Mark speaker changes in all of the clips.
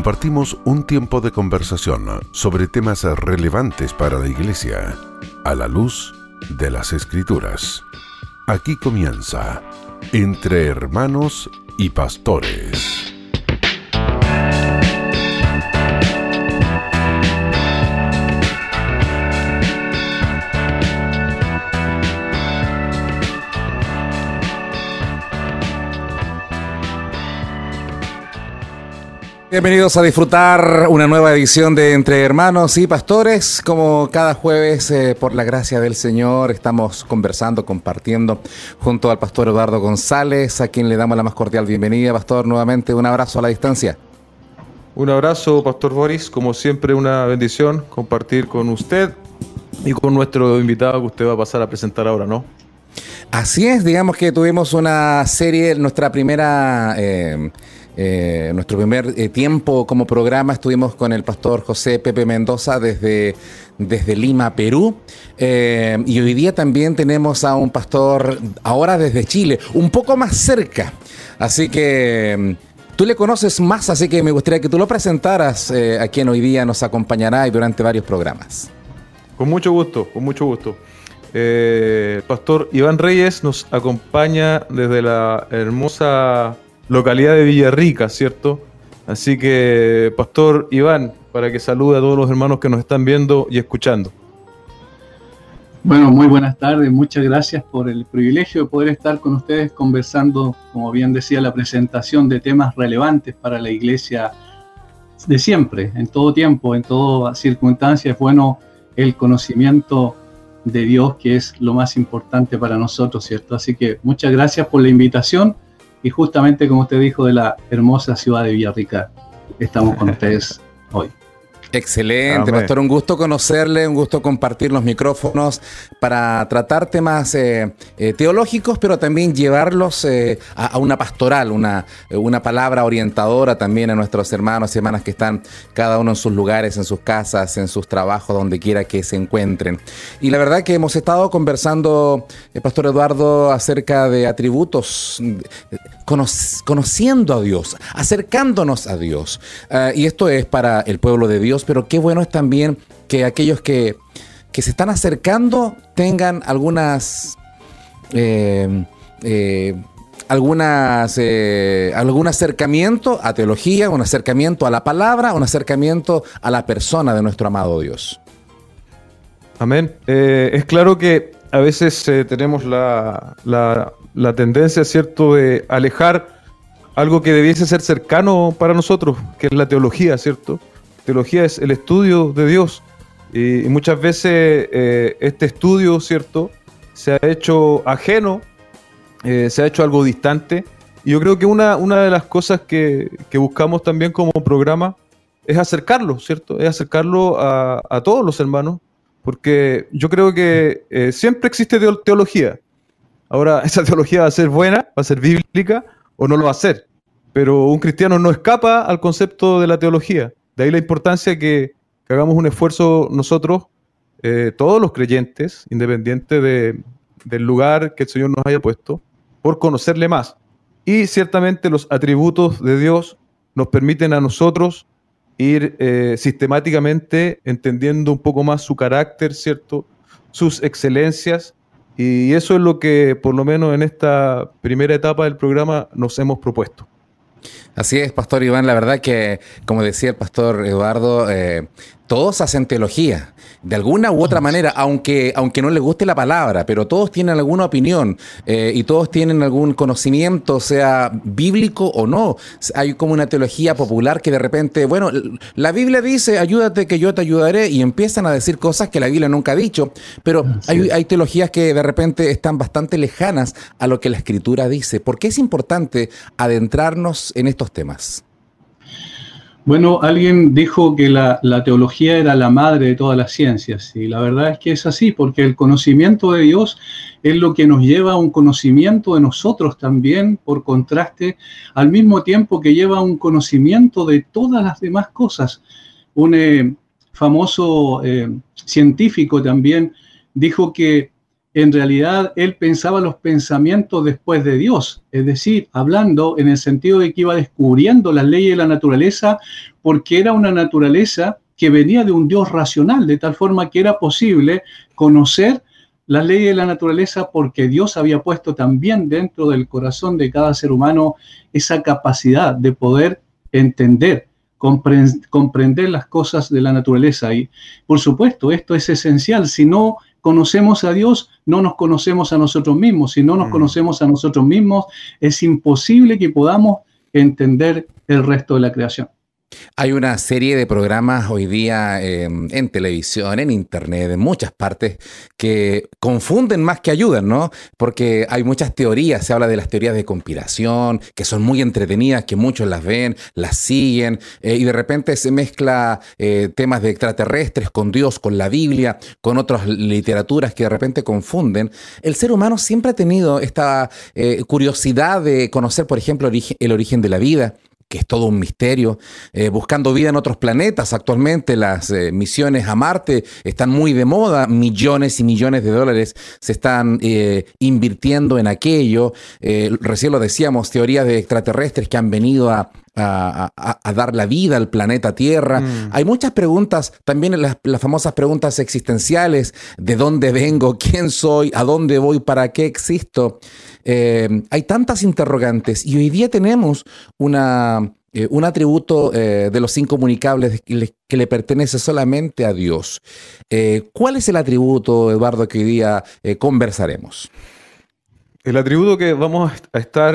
Speaker 1: compartimos un tiempo de conversación sobre temas relevantes para la Iglesia a la luz de las Escrituras. Aquí comienza Entre Hermanos y Pastores.
Speaker 2: Bienvenidos a disfrutar una nueva edición de Entre Hermanos y Pastores. Como cada jueves, eh, por la gracia del Señor, estamos conversando, compartiendo junto al pastor Eduardo González, a quien le damos la más cordial bienvenida. Pastor, nuevamente un abrazo a la distancia.
Speaker 3: Un abrazo, Pastor Boris. Como siempre, una bendición compartir con usted y con nuestro invitado que usted va a pasar a presentar ahora, ¿no?
Speaker 2: Así es, digamos que tuvimos una serie, nuestra primera... Eh, eh, nuestro primer eh, tiempo como programa estuvimos con el pastor José Pepe Mendoza desde, desde Lima, Perú. Eh, y hoy día también tenemos a un pastor, ahora desde Chile, un poco más cerca. Así que mm, tú le conoces más, así que me gustaría que tú lo presentaras a quien hoy día nos acompañará y durante varios programas.
Speaker 3: Con mucho gusto, con mucho gusto. pastor Iván Reyes nos acompaña desde la hermosa localidad de Villarrica, ¿cierto? Así que, Pastor Iván, para que salude a todos los hermanos que nos están viendo y escuchando.
Speaker 4: Bueno, muy buenas tardes, muchas gracias por el privilegio de poder estar con ustedes conversando, como bien decía la presentación, de temas relevantes para la iglesia de siempre, en todo tiempo, en toda circunstancia. Es bueno el conocimiento de Dios, que es lo más importante para nosotros, ¿cierto? Así que muchas gracias por la invitación y justamente como usted dijo de la hermosa ciudad de Villarrica, estamos con ustedes hoy.
Speaker 2: Excelente, pastor. Un gusto conocerle, un gusto compartir los micrófonos para tratar temas eh, eh, teológicos, pero también llevarlos eh, a, una pastoral, una, una palabra orientadora también a nuestros hermanos y hermanas que están cada uno en sus lugares, en sus casas, en sus trabajos, donde quiera que se encuentren. Y la verdad que hemos estado conversando, pastor Eduardo, acerca de atributos, conociendo a Dios, acercándonos a Dios. y esto es para el pueblo de Dios pero qué bueno es también que aquellos que, se están acercando tengan algunas... Eh, eh, algunas, eh, algún acercamiento a teología, un acercamiento a la palabra, un acercamiento a la persona de nuestro amado Dios.
Speaker 3: Amén. es claro que a veces tenemos la, la, tendencia, ¿cierto?, de alejar algo que debiese ser cercano para nosotros, que es la teología, ¿cierto? Teología es el estudio de Dios. Y, muchas veces eh, este estudio, ¿cierto? Se ha hecho ajeno, eh, se ha hecho algo distante. Y yo creo que una, una de las cosas que, buscamos también como programa es acercarlo, ¿cierto? Es acercarlo a, todos los hermanos, porque yo creo que eh, siempre existe teología. Ahora, esa teología va a ser buena, va a ser bíblica o no lo va a ser. Pero un cristiano no escapa al concepto de la teología. De ahí la importancia que, que hagamos un esfuerzo nosotros, eh, todos los creyentes, independiente de, del lugar que el Señor nos haya puesto, por conocerle más. Y ciertamente los atributos de Dios nos permiten a nosotros ir eh, sistemáticamente entendiendo un poco más su carácter, ¿cierto? Sus excelencias. Y eso es lo que, por lo menos en esta primera etapa del programa, nos hemos propuesto.
Speaker 2: Así es, Pastor Iván, la verdad que, como decía el Pastor Eduardo, eh, todos hacen teología, de alguna u otra manera, aunque, aunque no les guste la palabra, pero todos tienen alguna opinión eh, y todos tienen algún conocimiento, sea bíblico o no. Hay como una teología popular que de repente, bueno, la Biblia dice, ayúdate que yo te ayudaré, y empiezan a decir cosas que la Biblia nunca ha dicho, pero hay, hay teologías que de repente están bastante lejanas a lo que la Escritura dice. ¿Por qué es importante adentrarnos en estos temas?
Speaker 4: Bueno, alguien dijo que la, teología era la madre de todas las ciencias y la verdad es que es así, porque el conocimiento de Dios es lo que nos lleva a un conocimiento de nosotros también, por contraste, al mismo tiempo que lleva a un conocimiento de todas las demás cosas. Un eh, famoso eh, científico también dijo que en realidad él pensaba los pensamientos después de Dios, es decir, hablando en el sentido de que iba descubriendo las leyes de la naturaleza, porque era una naturaleza que venía de un Dios racional, de tal forma que era posible conocer las leyes de la naturaleza porque Dios había puesto también dentro del corazón de cada ser humano esa capacidad de poder entender, comprender las cosas de la naturaleza. Y por supuesto, esto es esencial. Si no conocemos a Dios, no nos conocemos a nosotros mismos. Si no nos mm. conocemos a nosotros mismos, es imposible que podamos entender el resto de la creación.
Speaker 2: Hay una serie de programas hoy día em, en televisión, en internet, en muchas partes, que confunden más que ayudan, ¿no? Porque hay muchas teorías, se habla de las teorías de conspiración, que son muy entretenidas, que muchos las ven, las siguen, eh, y de repente se mezcla eh, temas de extraterrestres con Dios, con la Biblia, con otras literaturas que de repente confunden. El ser humano siempre ha tenido esta eh, curiosidad de conocer, por ejemplo, el origen de la vida que es todo un misterio, eh, buscando vida en otros planetas. Actualmente las eh, misiones a Marte están muy de moda, millones y millones de dólares se están eh, invirtiendo en aquello. recién lo decíamos, teorías de extraterrestres que han venido a, dar la vida al planeta Tierra. Mm. Hay muchas preguntas, también las, las, famosas preguntas existenciales, de dónde vengo, quién soy, a dónde voy, para qué existo. Eh, hay tantas interrogantes y hoy día tenemos una, eh, un atributo eh, de los incomunicables que le, pertenece solamente a Dios. ¿Cuál es el atributo, Eduardo, que hoy día conversaremos?
Speaker 3: El atributo que vamos a estar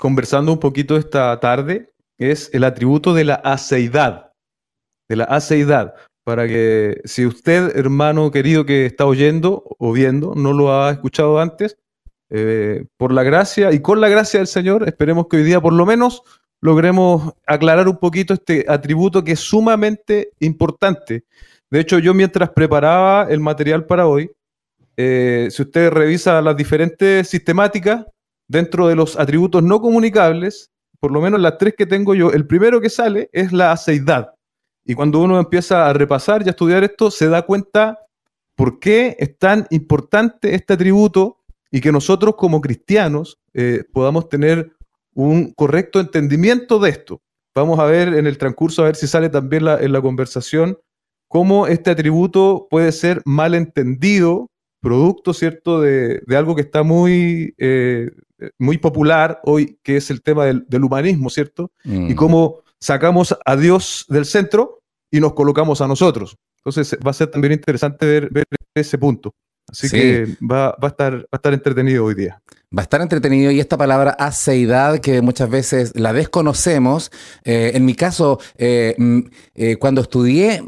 Speaker 3: conversando un poquito esta tarde es el atributo de la aceidad. De la aceidad. Para que si usted, hermano querido que está oyendo o viendo, no lo ha escuchado antes, eh, por la gracia y con la gracia del Señor, esperemos que hoy día por lo menos logremos aclarar un poquito este atributo que es sumamente importante. De hecho, yo mientras preparaba el material para hoy, eh, si usted revisa las diferentes sistemáticas dentro de los atributos no comunicables, por lo menos las tres que tengo yo, el primero que sale es la aceidad. Y cuando uno empieza a repasar y a estudiar esto, se da cuenta por qué es tan importante este atributo y que nosotros como cristianos eh, podamos tener un correcto entendimiento de esto. Vamos a ver en el transcurso, a ver si sale también en la conversación, cómo este atributo puede ser mal entendido, producto, ¿cierto?, de, algo que está muy, eh, muy popular hoy, que es el tema del, humanismo, ¿cierto? Y mm. cómo sacamos a Dios del centro y nos colocamos a nosotros. Entonces va a ser también interesante ver ese punto. Así que va, a estar, va a estar entretenido hoy día.
Speaker 2: Va a estar entretenido y esta palabra aceidad que muchas veces la desconocemos. Eh, en mi caso, eh, mm, eh, cuando estudié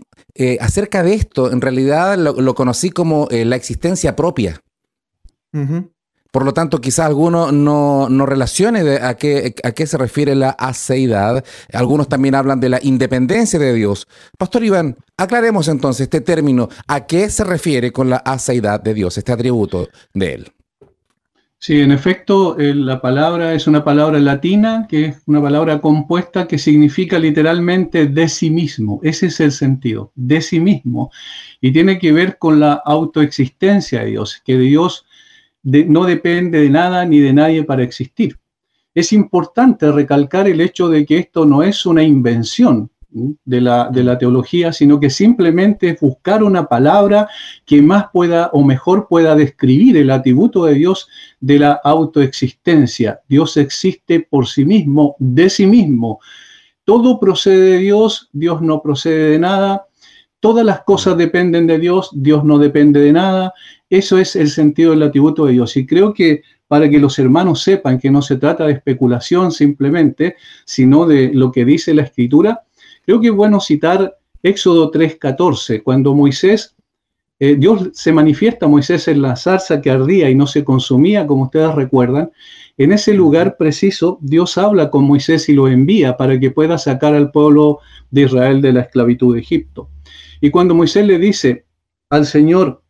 Speaker 2: acerca de esto, en realidad lo, conocí como la existencia propia. Por lo tanto, quizás alguno no, no relacione a, qué, a qué se refiere la aceidad. Algunos también hablan de la independencia de Dios. Pastor Iván, aclaremos entonces este término. ¿A qué se refiere con la aceidad de Dios, este atributo de Él?
Speaker 4: Sí, en efecto, la palabra es una palabra latina, que es una palabra compuesta que significa literalmente de sí mismo. Ese es el sentido, de sí mismo. Y tiene que ver con la autoexistencia de Dios, que Dios no depende de nada ni de nadie para existir. Es importante recalcar el hecho de que esto no es una invención de la, de la teología, sino que simplemente es buscar una palabra que más pueda o mejor pueda describir el atributo de Dios de la autoexistencia. Dios existe por sí mismo, de sí mismo. Todo procede de Dios, Dios no procede de nada, todas las cosas dependen de Dios, Dios no depende de nada, eso es el sentido del atributo de Dios. Y creo que para que los hermanos sepan que no se trata de especulación simplemente, sino de lo que dice la escritura, creo que es bueno citar Éxodo 3:14, cuando Moisés, eh, Dios se manifiesta a Moisés en la zarza que ardía y no se consumía, como ustedes recuerdan. En ese lugar preciso, Dios habla con Moisés y lo envía para que pueda sacar al pueblo de Israel de la esclavitud de Egipto. Y cuando Moisés le dice al Señor,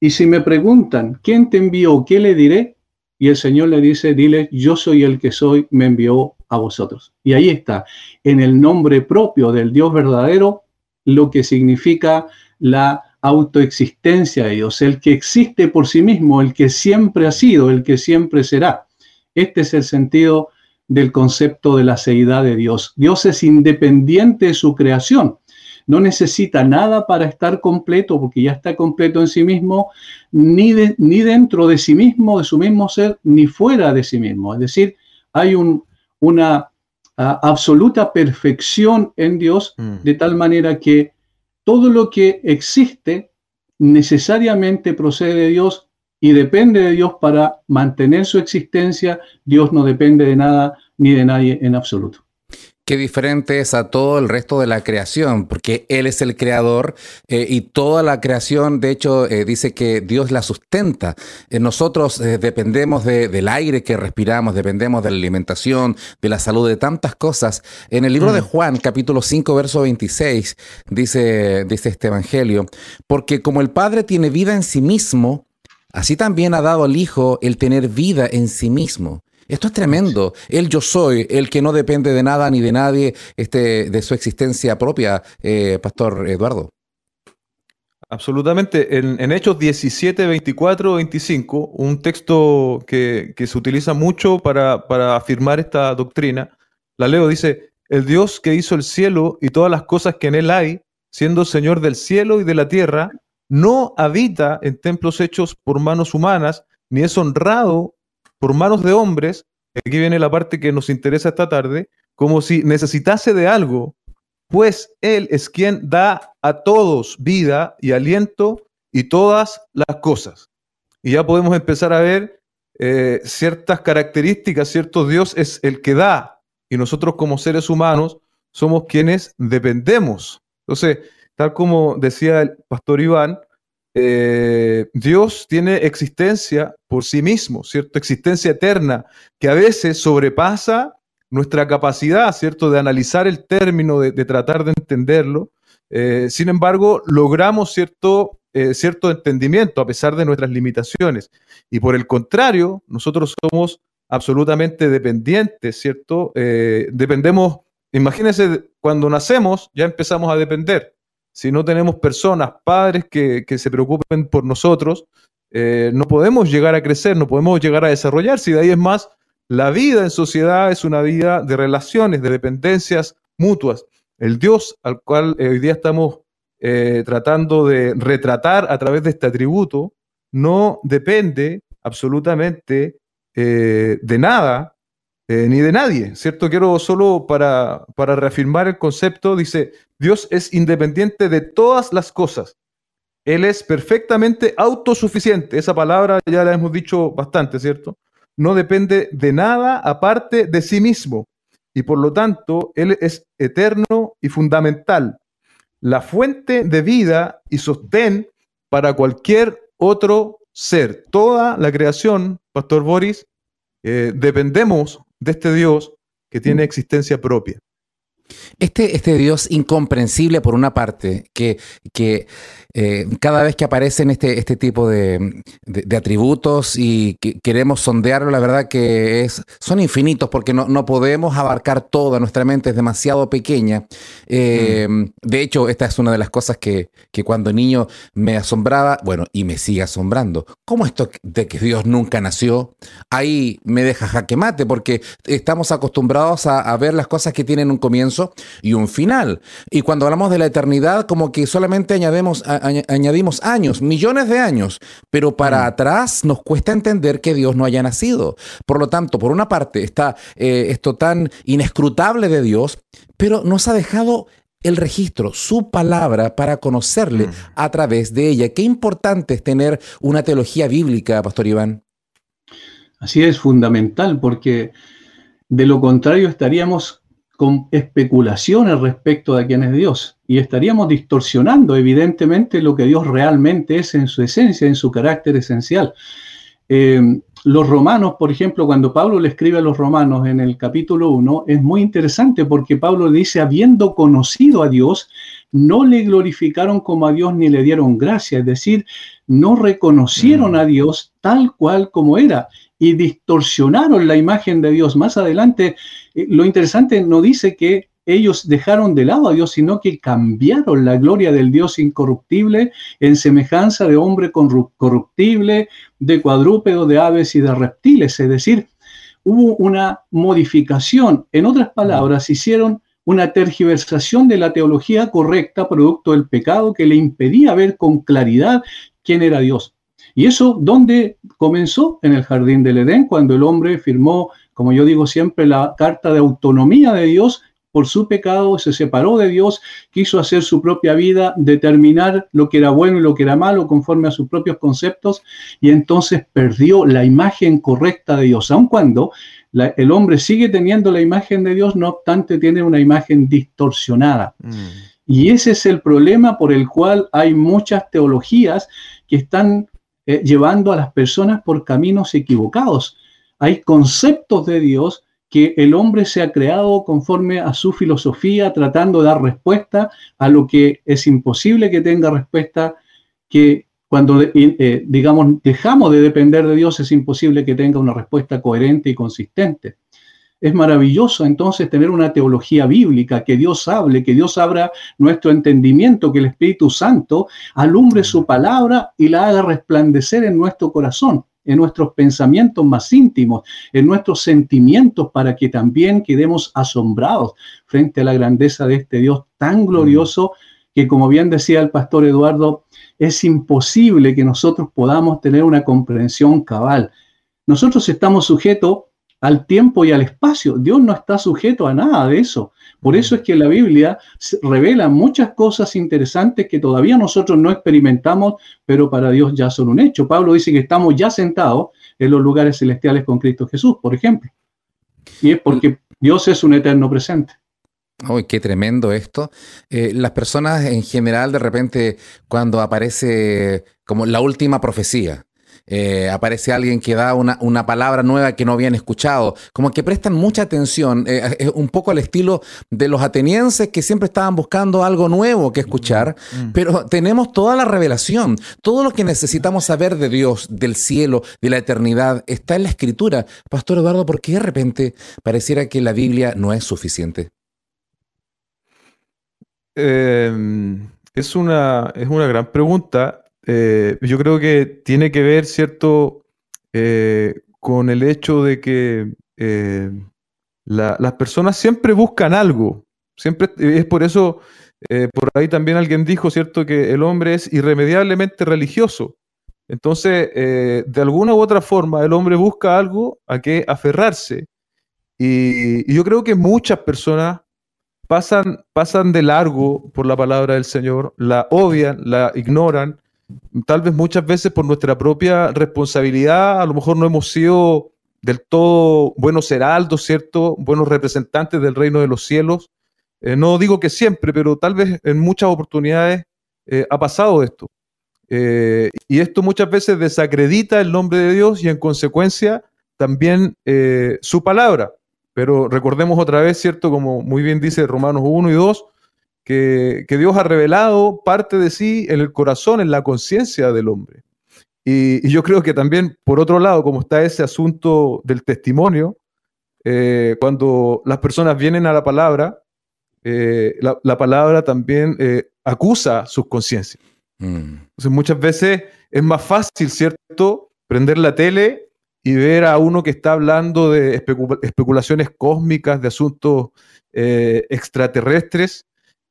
Speaker 4: y si me preguntan, ¿quién te envió? ¿Qué le diré? Y el Señor le dice, dile, yo soy el que soy, me envió a vosotros. Y ahí está, en el nombre propio del Dios verdadero, lo que significa la autoexistencia de Dios, el que existe por sí mismo, el que siempre ha sido, el que siempre será. Este es el sentido del concepto de la seidad de Dios. Dios es independiente de su creación. No necesita nada para estar completo, porque ya está completo en sí mismo, ni, ni dentro de sí mismo, de su mismo ser, ni fuera de sí mismo. Es decir, hay una absoluta perfección en Dios, mm. de tal manera que todo lo que existe necesariamente procede de Dios y depende de Dios para mantener su existencia. Dios no depende de nada ni de nadie en absoluto.
Speaker 2: Qué diferente es a todo el resto de la creación, porque Él es el creador eh, y toda la creación, de hecho, eh, dice que Dios la sustenta. Eh, nosotros dependemos del aire que respiramos, dependemos de la alimentación, de la salud, de tantas cosas. En el libro de mm. Juan, capítulo 5, verso 26, dice, dice este evangelio, porque como el Padre tiene vida en sí mismo, así también ha dado al Hijo el tener vida en sí mismo. Esto es tremendo. El yo soy, el que no depende de nada ni de nadie, este, de su existencia propia, eh, Pastor Eduardo.
Speaker 3: Absolutamente. En, Hechos 17, 24, 25, un texto que, se utiliza mucho para, para, afirmar esta doctrina, la leo, dice, el Dios que hizo el cielo y todas las cosas que en él hay, siendo Señor del cielo y de la tierra, no habita en templos hechos por manos humanas, ni es honrado por manos de hombres, aquí viene la parte que nos interesa esta tarde, como si necesitase de algo, pues Él es quien da a todos vida y aliento y todas las cosas. Y ya podemos empezar a ver eh, ciertas características, cierto Dios es el que da y nosotros como seres humanos somos quienes dependemos. Entonces, tal como decía el pastor Iván, eh, Dios tiene existencia por sí mismo, ¿cierto? Existencia eterna, que a veces sobrepasa nuestra capacidad, ¿cierto?, de analizar el término, de, tratar de entenderlo. Eh, sin embargo, logramos cierto, eh, cierto entendimiento a pesar de nuestras limitaciones. Y por el contrario, nosotros somos absolutamente dependientes, ¿cierto? dependemos, imagínense, cuando nacemos ya empezamos a depender si no tenemos personas, padres que, se preocupen por nosotros, eh, no podemos llegar a crecer, no podemos llegar a desarrollarse. Y de ahí es más, la vida en sociedad es una vida de relaciones, de dependencias mutuas. El Dios al cual eh, hoy día estamos eh, tratando de retratar a través de este atributo, no depende absolutamente de nada ni de nadie, ¿cierto? Quiero solo para, para reafirmar el concepto, dice, Dios es independiente de todas las cosas. Él es perfectamente autosuficiente. Esa palabra ya la hemos dicho bastante, ¿cierto? No depende de nada aparte de sí mismo. Y por lo tanto, Él es eterno y fundamental. La fuente de vida y sostén para cualquier otro ser. Toda la creación, Pastor Boris, eh, dependemos de este Dios que tiene existencia propia.
Speaker 2: Este, este Dios incomprensible por una parte, que, que eh, cada vez que aparecen este, este tipo de, atributos y que queremos sondearlo, la verdad que es, son infinitos porque no, no podemos abarcar todo, nuestra mente es demasiado pequeña. Eh, mm. De hecho, esta es una de las cosas que, que, cuando niño me asombraba, bueno, y me sigue asombrando. ¿Cómo esto de que Dios nunca nació? Ahí me deja jaque mate porque estamos acostumbrados a, a ver las cosas que tienen un comienzo y un final. Y cuando hablamos de la eternidad, como que solamente añadimos añadimos años, millones de años, pero para mm. atrás nos cuesta entender que Dios no haya nacido. Por lo tanto, por una parte está eh, esto tan inescrutable de Dios, pero nos ha dejado el registro, su palabra para conocerle mm. a través de ella. Qué importante es tener una teología bíblica, Pastor Iván.
Speaker 4: Así es fundamental, porque de lo contrario estaríamos con especulaciones respecto de quién es Dios y estaríamos distorsionando evidentemente lo que Dios realmente es en su esencia, en su carácter esencial. Eh, los romanos, por ejemplo, cuando Pablo le escribe a los romanos en el capítulo 1, es muy interesante porque Pablo dice, habiendo conocido a Dios, no le glorificaron como a Dios ni le dieron gracia, es decir, no reconocieron mm. a Dios tal cual como era y distorsionaron la imagen de Dios. Más adelante, lo interesante no dice que ellos dejaron de lado a Dios, sino que cambiaron la gloria del Dios incorruptible en semejanza de hombre corruptible, de cuadrúpedo, de aves y de reptiles. Es decir, hubo una modificación. En otras palabras, hicieron una tergiversación de la teología correcta, producto del pecado, que le impedía ver con claridad quién era Dios. ¿Y eso dónde comenzó? En el jardín del Edén, cuando el hombre firmó, como yo digo siempre, la carta de autonomía de Dios por su pecado, se separó de Dios, quiso hacer su propia vida, determinar lo que era bueno y lo que era malo conforme a sus propios conceptos, y entonces perdió la imagen correcta de Dios, aun cuando el hombre sigue teniendo la imagen de Dios, no obstante tiene una imagen distorsionada. Mm. Y ese es el problema por el cual hay muchas teologías que están eh, llevando a las personas por caminos equivocados. Hay conceptos de Dios que el hombre se ha creado conforme a su filosofía, tratando de dar respuesta a lo que es imposible que tenga respuesta, que cuando, eh, digamos, dejamos de depender de Dios, es imposible que tenga una respuesta coherente y consistente. Es maravilloso entonces tener una teología bíblica, que Dios hable, que Dios abra nuestro entendimiento, que el Espíritu Santo alumbre su palabra y la haga resplandecer en nuestro corazón en nuestros pensamientos más íntimos, en nuestros sentimientos, para que también quedemos asombrados frente a la grandeza de este Dios tan glorioso que, como bien decía el pastor Eduardo, es imposible que nosotros podamos tener una comprensión cabal. Nosotros estamos sujetos al tiempo y al espacio. Dios no está sujeto a nada de eso. Por eso es que la Biblia revela muchas cosas interesantes que todavía nosotros no experimentamos, pero para Dios ya son un hecho. Pablo dice que estamos ya sentados en los lugares celestiales con Cristo Jesús, por ejemplo. Y es porque Dios es un eterno presente.
Speaker 2: Uy, qué tremendo esto. Eh, las personas en general, de repente, cuando aparece como la última profecía, eh, aparece alguien que da una, una, palabra nueva que no habían escuchado, como que prestan mucha atención, eh, eh, un poco al estilo de los atenienses que siempre estaban buscando algo nuevo que escuchar, mm, mm. pero tenemos toda la revelación, todo lo que necesitamos saber de Dios, del cielo, de la eternidad, está en la escritura. Pastor Eduardo, ¿por qué de repente pareciera que la Biblia no es suficiente?
Speaker 3: Em, es, una, es una gran pregunta eh, yo creo que tiene que ver, ¿cierto?, eh, con el hecho de que eh, las personas siempre buscan algo. Siempre es por eso, por ahí también alguien dijo, ¿cierto?, que el hombre es irremediablemente religioso. Entonces, de alguna u otra forma, el hombre busca algo a que aferrarse. Y, y yo creo que muchas personas pasan, pasan de largo por la palabra del Señor, la obvian, la ignoran, tal vez muchas veces por nuestra propia responsabilidad, a lo mejor no hemos sido del todo buenos heraldos, ¿cierto? Buenos representantes del reino de los cielos. Eh, no digo que siempre, pero tal vez en muchas oportunidades eh, ha pasado esto. Eh, y esto muchas veces desacredita el nombre de Dios y en consecuencia también su palabra. Pero recordemos otra vez, ¿cierto? Como muy bien dice Romanos 1 y 2, que, Dios ha revelado parte de sí en el corazón, en la conciencia del hombre. Y, yo creo que también, por otro lado, como está ese asunto del testimonio, eh, cuando las personas vienen a la palabra, eh, la, palabra también eh, acusa sus conciencias. Mm. Entonces, muchas veces es más fácil, ¿cierto?, prender la tele y ver a uno que está hablando de especulaciones cósmicas, de asuntos extraterrestres,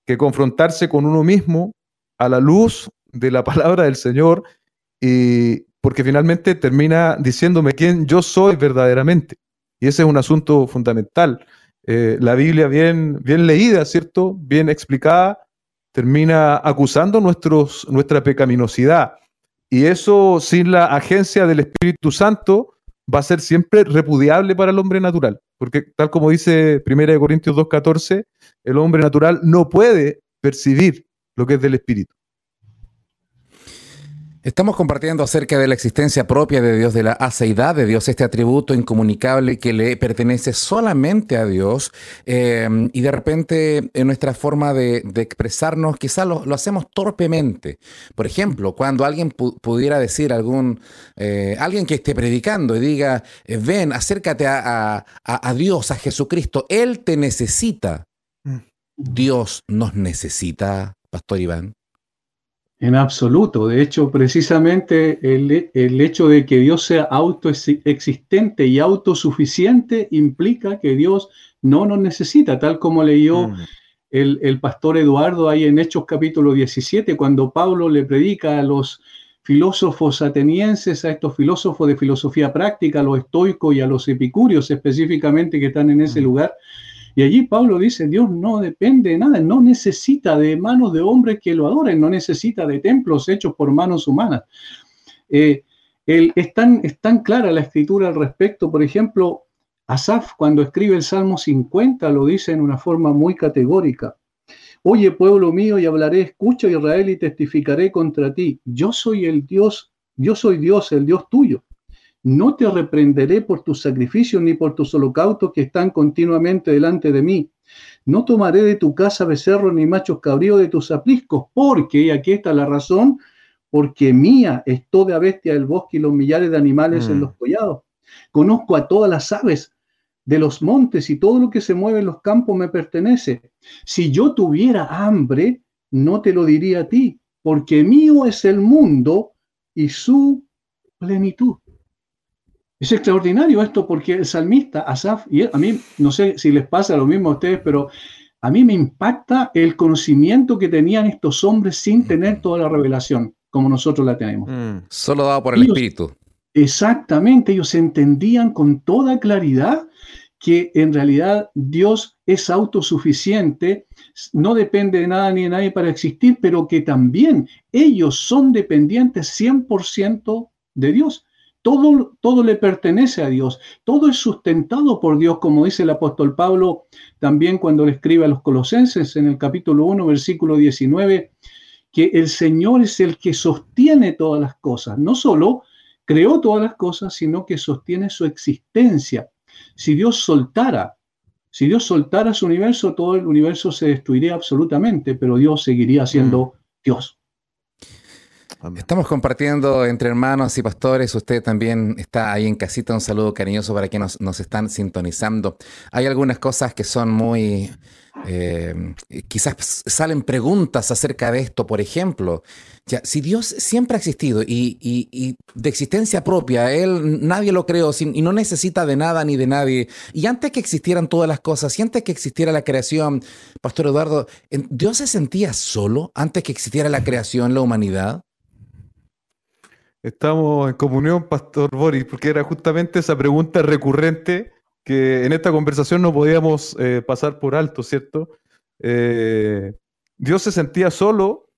Speaker 3: que confrontarse con uno mismo a la luz de la palabra del Señor, y porque finalmente termina diciéndome quién yo soy verdaderamente. Y ese es un asunto fundamental. Eh, la Biblia bien, bien leída, ¿cierto? Bien explicada, termina acusando nuestros, nuestra pecaminosidad. Y eso sin la agencia del Espíritu Santo va a ser siempre repudiable para el hombre natural. Porque tal como dice 1 Corintios 2.14, el hombre natural no puede percibir lo que es del Espíritu.
Speaker 2: Estamos compartiendo acerca de la existencia propia de Dios, de la aceidad de Dios, este atributo incomunicable que le pertenece solamente a Dios. Eh, y de repente en nuestra forma de, expresarnos quizás lo, hacemos torpemente. Por ejemplo, cuando alguien pudiera decir algún, eh, alguien que esté predicando y diga, ven, acércate a, a Dios, a Jesucristo, Él te necesita. Mm. Dios nos necesita, Pastor Iván?
Speaker 4: En absoluto. De hecho, precisamente el, el, hecho de que Dios sea autoexistente y autosuficiente implica que Dios no nos necesita, tal como leyó mm. el, el, pastor Eduardo ahí en Hechos capítulo 17, cuando Pablo le predica a los filósofos atenienses, a estos filósofos de filosofía práctica, a los estoicos y a los epicúreos específicamente que están en ese mm. lugar. Y allí Pablo dice, Dios no depende de nada, no necesita de manos de hombres que lo adoren, no necesita de templos hechos por manos humanas. Eh, es, tan, es tan clara la escritura al respecto, por ejemplo, Asaf cuando escribe el Salmo 50 lo dice en una forma muy categórica. Oye, pueblo mío, y hablaré, escucha Israel y testificaré contra ti. Yo soy el Dios, yo soy Dios, el Dios tuyo. No te reprenderé por tus sacrificios ni por tus holocaustos que están continuamente delante de mí. No tomaré de tu casa becerro ni machos cabríos de tus apriscos, porque, y aquí está la razón, porque mía es toda bestia del bosque y los millares de animales en mm. los collados. Conozco a todas las aves de los montes y todo lo que se mueve en los campos me pertenece. Si yo tuviera hambre, no te lo diría a ti, porque mío es el mundo y su plenitud. Es extraordinario esto porque el salmista Asaf, y a mí no sé si les pasa lo mismo a ustedes, pero a mí me impacta el conocimiento que tenían estos hombres sin tener toda la revelación como nosotros la tenemos. Mm,
Speaker 2: solo dado por el Espíritu.
Speaker 4: Exactamente, ellos entendían con toda claridad que en realidad Dios es autosuficiente, no depende de nada ni de nadie para existir, pero que también ellos son dependientes 100% de Dios. Todo, todo le pertenece a Dios, todo es sustentado por Dios, como dice el apóstol Pablo también cuando le escribe a los colosenses en el capítulo 1, versículo 19, que el Señor es el que sostiene todas las cosas, no solo creó todas las cosas, sino que sostiene su existencia. Si Dios soltara, si Dios soltara su universo, todo el universo se destruiría absolutamente, pero Dios seguiría siendo mm. Dios.
Speaker 2: Estamos compartiendo entre hermanos y pastores. Usted también está ahí en casita. Un saludo cariñoso para quienes nos, están sintonizando. Hay algunas cosas que son muy... Eh, quizás salen preguntas acerca de esto. Por ejemplo, si Dios siempre ha existido y, de existencia propia, Él nadie lo creó y no necesita de nada ni de nadie. Y antes que existieran todas las cosas y antes que existiera la creación, Pastor Eduardo, ¿Dios se sentía solo antes que existiera la creación, la humanidad?
Speaker 3: Estamos en comunión, Pastor Boris, porque era justamente esa pregunta recurrente que en esta conversación no podíamos eh, pasar por alto, ¿cierto? Eh, Dios se sentía solo,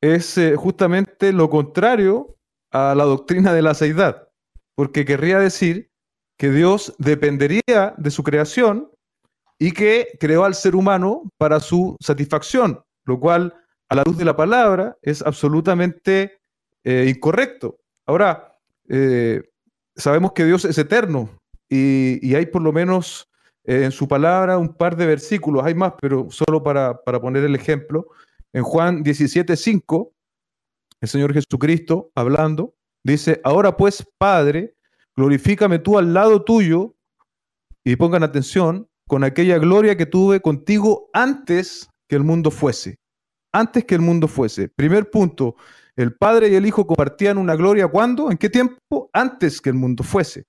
Speaker 3: es eh, justamente lo contrario a la doctrina de la seidad, porque querría decir que Dios dependería de su creación y que creó al ser humano para su satisfacción, lo cual a la luz de la palabra es absolutamente incorrecto. Ahora, eh, sabemos que Dios es eterno y, hay por lo menos eh, en su palabra un par de versículos, hay más, pero solo para, poner el ejemplo. En Juan 17:5, el Señor Jesucristo hablando, dice, ahora pues, Padre, glorifícame tú al lado tuyo y pongan atención con aquella gloria que tuve contigo antes que el mundo fuese. Antes que el mundo fuese. Primer punto, el Padre y el Hijo compartían una gloria ¿cuándo? ¿En qué tiempo? Antes que el mundo fuese.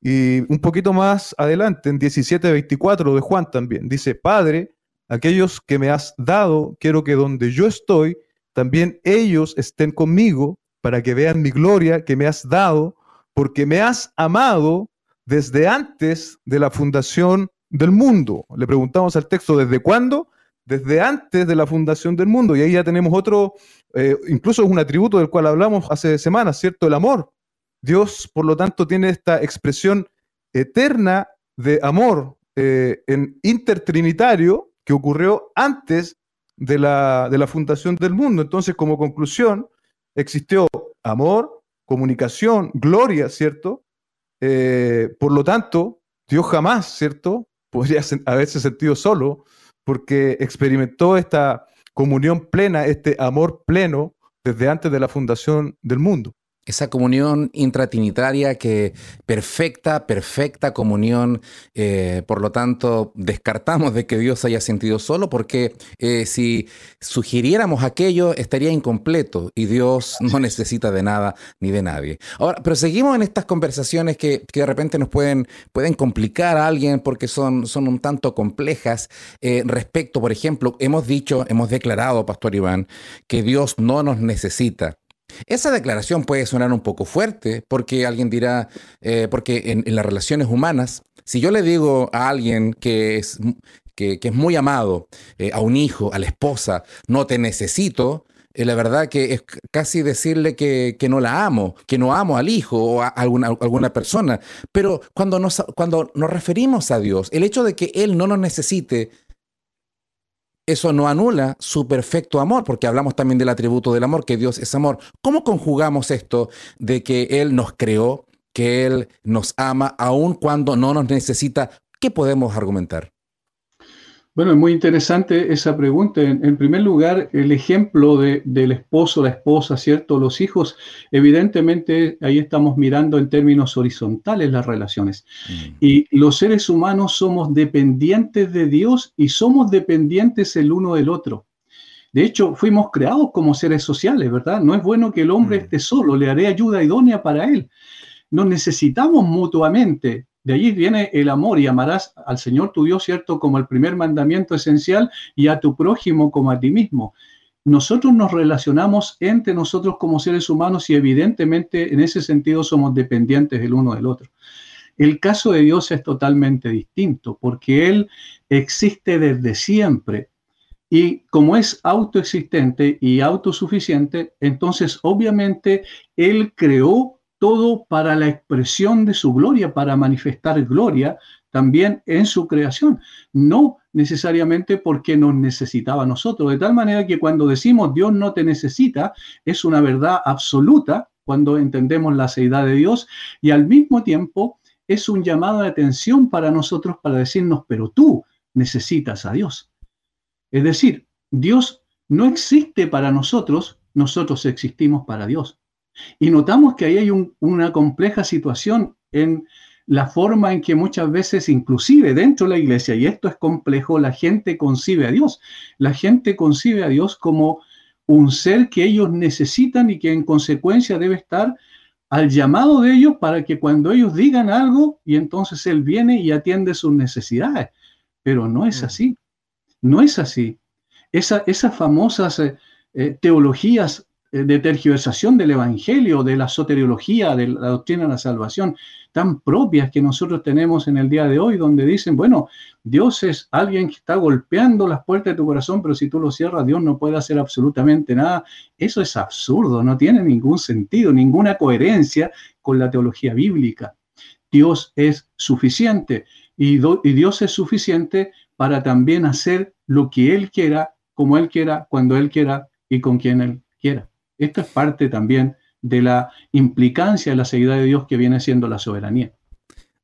Speaker 3: Y un poquito más adelante, en 17:24 de Juan también, dice, Padre, aquellos que me has dado, quiero que donde yo estoy, también ellos estén conmigo para que vean mi gloria que me has dado, porque me has amado desde antes de la fundación del mundo. Le preguntamos al texto, ¿desde cuándo? Desde antes de la fundación del mundo. Y ahí ya tenemos otro, eh, incluso es un atributo del cual hablamos hace semanas, ¿cierto? El amor. Dios, por lo tanto, tiene esta expresión eterna de amor eh, en intertrinitario que ocurrió antes de la, de la fundación del mundo. Entonces, como conclusión, existió amor, comunicación, gloria, ¿cierto? Eh, por lo tanto, Dios jamás, ¿cierto? Podría haberse sentido solo porque experimentó esta comunión plena, este amor pleno desde antes de la fundación del mundo.
Speaker 2: Esa comunión intratrinitaria que perfecta, perfecta comunión. Eh, por lo tanto, descartamos de que Dios haya sentido solo porque eh, si sugiriéramos aquello estaría incompleto y Dios no necesita de nada ni de nadie. Ahora, pero seguimos en estas conversaciones que, de repente nos pueden, pueden complicar a alguien porque son, son un tanto complejas eh, respecto, por ejemplo, hemos dicho, hemos declarado, Pastor Iván, que Dios no nos necesita. Esa declaración puede sonar un poco fuerte porque alguien dirá, eh, porque en, las relaciones humanas, si yo le digo a alguien que es, que, es muy amado, eh, a un hijo, a la esposa, no te necesito, eh, la verdad que es casi decirle que, no la amo, que no amo al hijo o a alguna, alguna persona. Pero cuando nos, cuando nos referimos a Dios, el hecho de que Él no nos necesite eso no anula su perfecto amor, porque hablamos también del atributo del amor, que Dios es amor. ¿Cómo conjugamos esto de que Él nos creó, que Él nos ama, aun cuando no nos necesita? ¿Qué podemos argumentar?
Speaker 4: Bueno, es muy interesante esa pregunta. En, primer lugar, el ejemplo del esposo, la esposa, ¿cierto? Los hijos, evidentemente ahí estamos mirando en términos horizontales las relaciones. Mm. Y los seres humanos somos dependientes de Dios y somos dependientes el uno del otro. De hecho, fuimos creados como seres sociales, ¿verdad? No es bueno que el hombre mm. esté solo, le haré ayuda idónea para él. Nos necesitamos mutuamente. De allí viene el amor y amarás al Señor tu Dios, ¿cierto? Como el primer mandamiento esencial y a tu prójimo como a ti mismo. Nosotros nos relacionamos entre nosotros como seres humanos y evidentemente en ese sentido somos dependientes el uno del otro. El caso de Dios es totalmente distinto porque Él existe desde siempre y como es autoexistente y autosuficiente, entonces obviamente Él creó todo para la expresión de su gloria, para manifestar gloria también en su creación, no necesariamente porque nos necesitaba a nosotros, de tal manera que cuando decimos Dios no te necesita, es una verdad absoluta cuando entendemos la seidad de Dios y al mismo tiempo es un llamado de atención para nosotros para decirnos, pero tú necesitas a Dios. Es decir, Dios no existe para nosotros, nosotros existimos para Dios. Y notamos que ahí hay una compleja situación en la forma en que muchas veces, inclusive dentro de la iglesia, y esto es complejo, la gente concibe a Dios. La gente concibe a Dios como un ser que ellos necesitan y que en consecuencia debe estar al llamado de ellos para que cuando ellos digan algo y entonces Él viene y atiende sus necesidades. Pero no es mm. así. No es así. Esa, esas famosas eh, eh, teologías de tergiversación del Evangelio, de la soteriología, de la doctrina de la salvación, tan propias que nosotros tenemos en el día de hoy, donde dicen, bueno, Dios es alguien que está golpeando las puertas de tu corazón, pero si tú lo cierras, Dios no puede hacer absolutamente nada. Eso es absurdo, no tiene ningún sentido, ninguna coherencia con la teología bíblica. Dios es suficiente y, y Dios es suficiente para también hacer lo que Él quiera, como Él quiera, cuando Él quiera y con quien Él quiera. Esto es parte también de la implicancia de la seguridad de Dios que viene siendo la soberanía.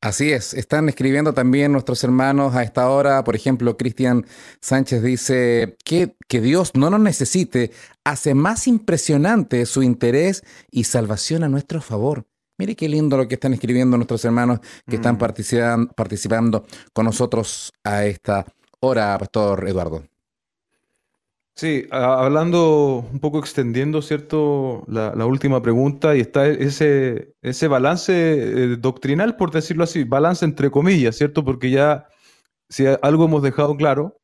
Speaker 2: Así es, están escribiendo también nuestros hermanos a esta hora, por ejemplo, Cristian Sánchez dice que, que Dios no nos necesite, hace más impresionante su interés y salvación a nuestro favor. Mire qué lindo lo que están escribiendo nuestros hermanos que están mm. participando con nosotros a esta hora, Pastor Eduardo.
Speaker 3: Sí, hablando un poco extendiendo, ¿cierto? La, última pregunta y está ese, ese balance eh, doctrinal, por decirlo así, balance entre comillas, ¿cierto? Porque ya si algo hemos dejado claro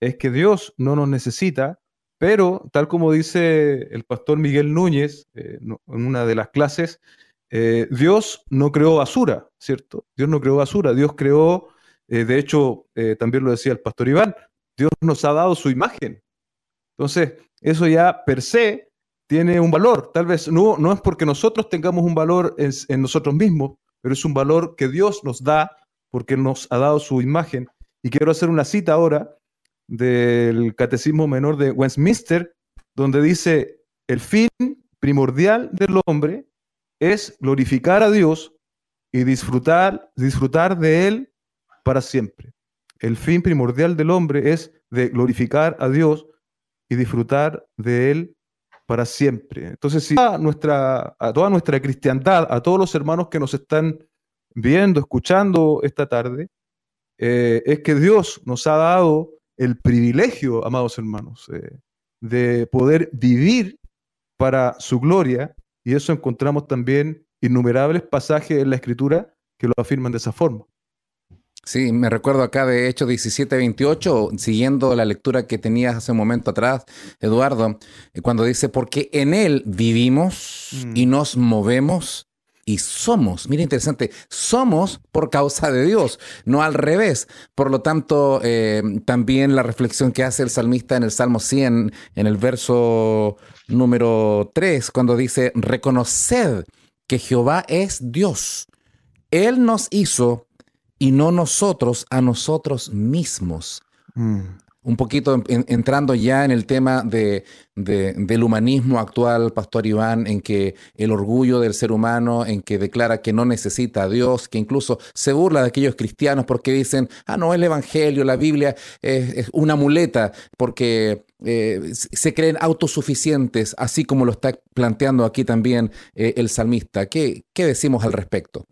Speaker 3: es que Dios no nos necesita, pero tal como dice el pastor Miguel Núñez eh, en una de las clases, eh, Dios no creó basura, ¿cierto? Dios no creó basura, Dios creó, de hecho, también lo decía el pastor Iván, Dios nos ha dado su imagen. Entonces, eso ya per se tiene un valor. Tal vez no, no es porque nosotros tengamos un valor en, nosotros mismos, pero es un valor que Dios nos da porque nos ha dado su imagen. Y quiero hacer una cita ahora del Catecismo Menor de Westminster, donde dice, el fin primordial del hombre es glorificar a Dios y disfrutar, disfrutar de Él para siempre. El fin primordial del hombre es de glorificar a Dios y disfrutar de Él para siempre. Entonces, si a, nuestra, a toda nuestra cristiandad, a todos los hermanos que nos están viendo, escuchando esta tarde, eh, es que Dios nos ha dado el privilegio, amados hermanos, eh, de poder vivir para su gloria, y eso encontramos también innumerables pasajes en la Escritura que lo afirman de esa forma.
Speaker 2: Sí, me recuerdo acá de Hechos 17, 28, siguiendo la lectura que tenías hace un momento atrás, Eduardo, eh, cuando dice, porque en Él vivimos mm. y nos movemos y somos. Mira, interesante, somos por causa de Dios, no al revés. Por lo tanto, eh, también la reflexión que hace el salmista en el Salmo 100, en el verso número 3, cuando dice, reconoced que Jehová es Dios. Él nos hizo y no nosotros a nosotros mismos. Mm. Un poquito entrando ya en el tema de, del humanismo actual, Pastor Iván, en que el orgullo del ser humano, en que declara que no necesita a Dios, que incluso se burla de aquellos cristianos porque dicen, ah, no, el Evangelio, la Biblia es, una muleta, porque eh, se creen autosuficientes, así como lo está planteando aquí también eh, el salmista. ¿Qué, ¿Qué decimos al respecto?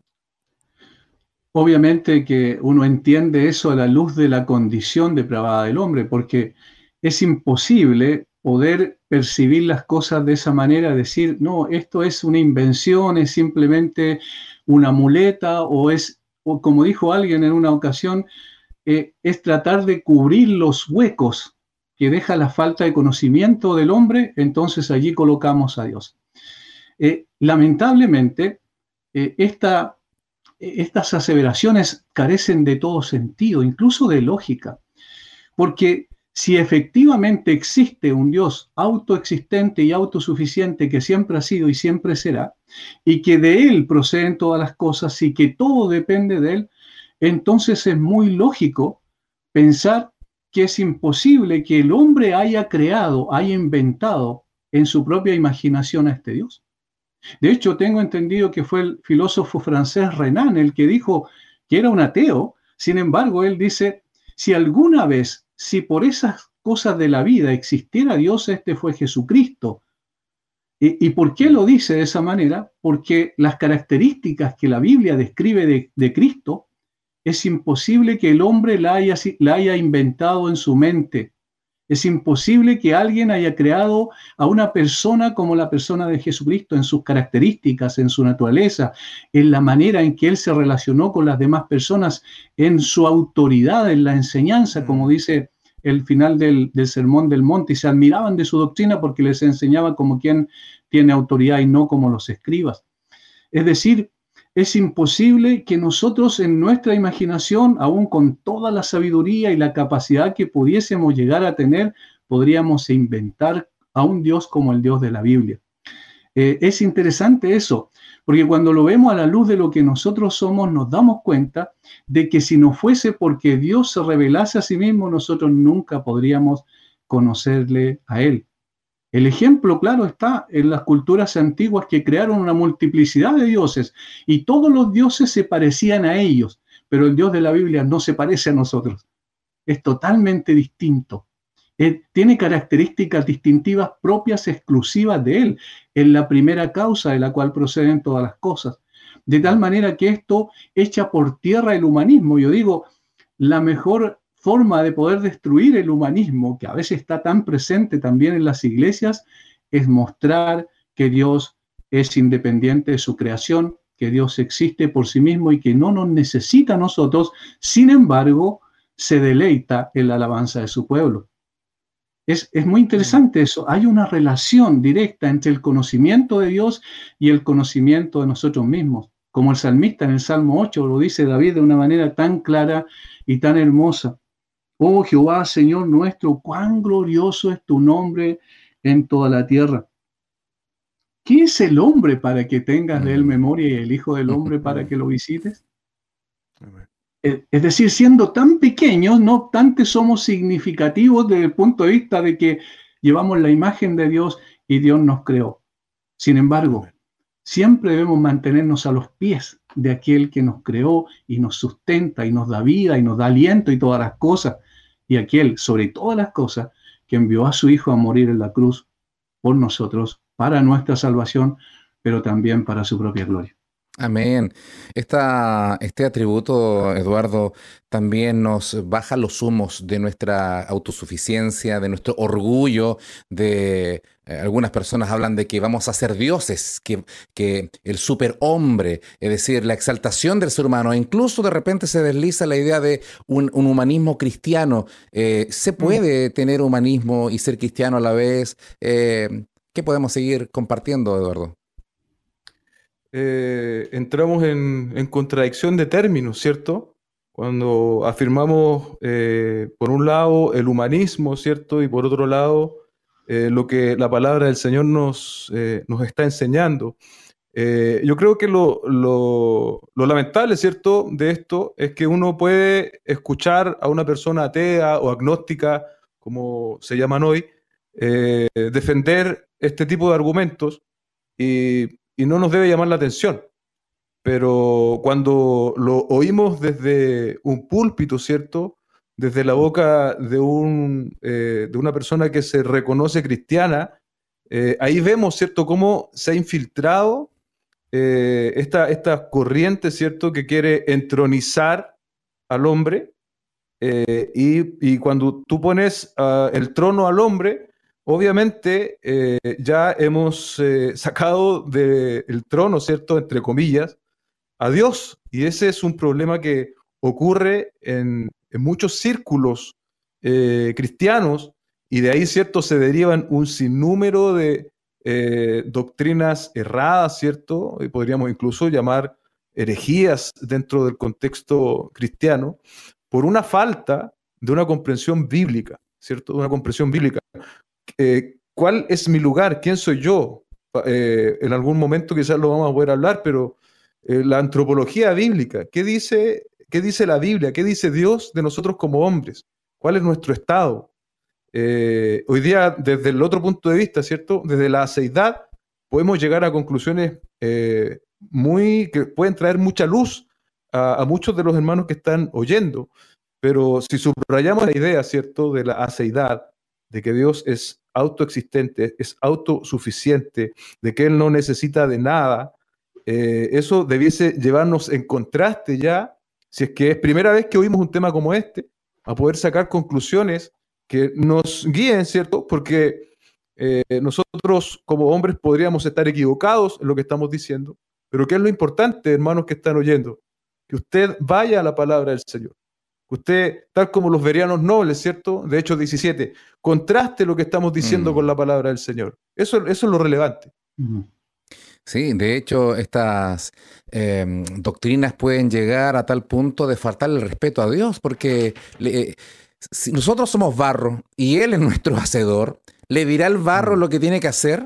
Speaker 4: Obviamente que uno entiende eso a la luz de la condición depravada del hombre, porque es imposible poder percibir las cosas de esa manera, decir, no, esto es una invención, es simplemente una muleta, o es, o como dijo alguien en una ocasión, eh, es tratar de cubrir los huecos que deja la falta de conocimiento del hombre, entonces allí colocamos a Dios. Eh, lamentablemente, eh, esta estas aseveraciones carecen de todo sentido, incluso de lógica, porque si efectivamente existe un Dios autoexistente y autosuficiente que siempre ha sido y siempre será, y que de Él proceden todas las cosas y que todo depende de Él, entonces es muy lógico pensar que es imposible que el hombre haya creado, haya inventado en su propia imaginación a este Dios. De hecho, tengo entendido que fue el filósofo francés Renan el que dijo que era un ateo. Sin embargo, él dice, si alguna vez, si por esas cosas de la vida existiera Dios, este fue Jesucristo. ¿Y, por qué lo dice de esa manera? Porque las características que la Biblia describe de, Cristo es imposible que el hombre la haya inventado en su mente. Es imposible que alguien haya creado a una persona como la persona de Jesucristo en sus características, en su naturaleza, en la manera en que él se relacionó con las demás personas, en su autoridad, en la enseñanza, como mm. dice el final del, Sermón del Monte, y se admiraban de su doctrina porque les enseñaba como quien tiene autoridad y no como los escribas. Es decir, es imposible que nosotros en nuestra imaginación, aún con toda la sabiduría y la capacidad que pudiésemos llegar a tener, podríamos inventar a un Dios como el Dios de la Biblia. Eh, es interesante eso, porque cuando lo vemos a la luz de lo que nosotros somos, nos damos cuenta de que si no fuese porque Dios se revelase a sí mismo, nosotros nunca podríamos conocerle a Él. El ejemplo claro está en las culturas antiguas que crearon una multiplicidad de dioses y todos los dioses se parecían a ellos, pero el Dios de la Biblia no se parece a nosotros. Es totalmente distinto. tiene características distintivas propias, exclusivas de él. Es la primera causa de la cual proceden todas las cosas. De tal manera que esto echa por tierra el humanismo. Yo digo, la mejor forma de poder destruir el humanismo, que a veces está tan presente también en las iglesias, es mostrar que Dios es independiente de su creación, que Dios existe por sí mismo y que no nos necesita a nosotros, sin embargo, se deleita en la alabanza de su pueblo. Es, es, muy interesante eso. Hay una relación directa entre el conocimiento de Dios y el conocimiento de nosotros mismos. Como el salmista en el Salmo 8 lo dice David de una manera tan clara y tan hermosa. Oh Jehová, Señor nuestro, cuán glorioso es tu nombre en toda la tierra. ¿Qué es el hombre para que tengas de él memoria y el Hijo del Hombre para que lo visites? Es decir, siendo tan pequeños, no obstante somos significativos desde el punto de vista de que llevamos la imagen de Dios y Dios nos creó. Sin embargo, siempre debemos mantenernos a los pies de aquel que nos creó y nos sustenta y nos da vida y nos da aliento y todas las cosas y aquel, sobre todas las cosas, que envió a su Hijo a morir en la cruz por nosotros, para nuestra salvación, pero también para su propia gloria.
Speaker 2: Amén. este atributo, Eduardo, también nos baja los humos de nuestra autosuficiencia, de nuestro orgullo, de eh, algunas personas hablan de que vamos a ser dioses, que, que el superhombre, es decir, la exaltación del ser humano, e incluso de repente se desliza la idea de un, humanismo cristiano. Eh, ¿Se mm. puede tener humanismo y ser cristiano a la vez? Eh, ¿Qué podemos seguir compartiendo, Eduardo?
Speaker 3: Eh, entramos en, contradicción de términos, ¿cierto? Cuando afirmamos, eh, por un lado, el humanismo, ¿cierto? Y por otro lado, eh, lo que la palabra del Señor nos, nos está enseñando. yo creo que lo, lo, lamentable, ¿cierto?, de esto es que uno puede escuchar a una persona atea o agnóstica, como se llaman hoy, defender este tipo de argumentos y y no nos debe llamar la atención. Pero cuando lo oímos desde un púlpito, ¿cierto? Desde la boca de, un, eh, de una persona que se reconoce cristiana, eh, ahí vemos, ¿cierto?, cómo se ha infiltrado eh, esta, esta, corriente, ¿cierto?, que quiere entronizar al hombre. Y, y, cuando tú pones ah, el trono al hombre, Obviamente ya hemos sacado del trono, ¿cierto? Entre comillas, a Dios. Y ese es un problema que ocurre en, muchos círculos eh, cristianos y de ahí, ¿cierto? Se derivan un sinnúmero de doctrinas erradas, ¿cierto? Y podríamos incluso llamar herejías dentro del contexto cristiano por una falta de una comprensión bíblica, ¿cierto? De una comprensión bíblica. Eh, ¿cuál es mi lugar? ¿Quién soy yo? Eh, en algún momento quizás lo vamos a poder hablar, pero eh, la antropología bíblica, ¿qué dice, ¿qué dice la Biblia? ¿Qué dice Dios de nosotros como hombres? ¿Cuál es nuestro estado? hoy día, desde el otro punto de vista, ¿cierto? Desde la aceidad, podemos llegar a conclusiones muy que pueden traer mucha luz a, a, muchos de los hermanos que están oyendo. Pero si subrayamos la idea, ¿cierto?, de la aceidad, de que Dios es autoexistente, es autosuficiente, de que Él no necesita de nada, eh, eso debiese llevarnos en contraste ya, si es que es primera vez que oímos un tema como este, a poder sacar conclusiones que nos guíen, ¿cierto? Porque eh, nosotros como hombres podríamos estar equivocados en lo que estamos diciendo, pero ¿qué es lo importante, hermanos que están oyendo? Que usted vaya a la palabra del Señor, Usted, tal como los verianos nobles, ¿cierto? De hecho, 17, contraste lo que estamos diciendo mm. con la palabra del Señor. Eso, eso es lo relevante.
Speaker 2: Sí, de hecho, estas em, doctrinas pueden llegar a tal punto de faltar el respeto a Dios, porque si nosotros somos barro y Él es nuestro hacedor, ¿le dirá al barro mm. lo que tiene que hacer?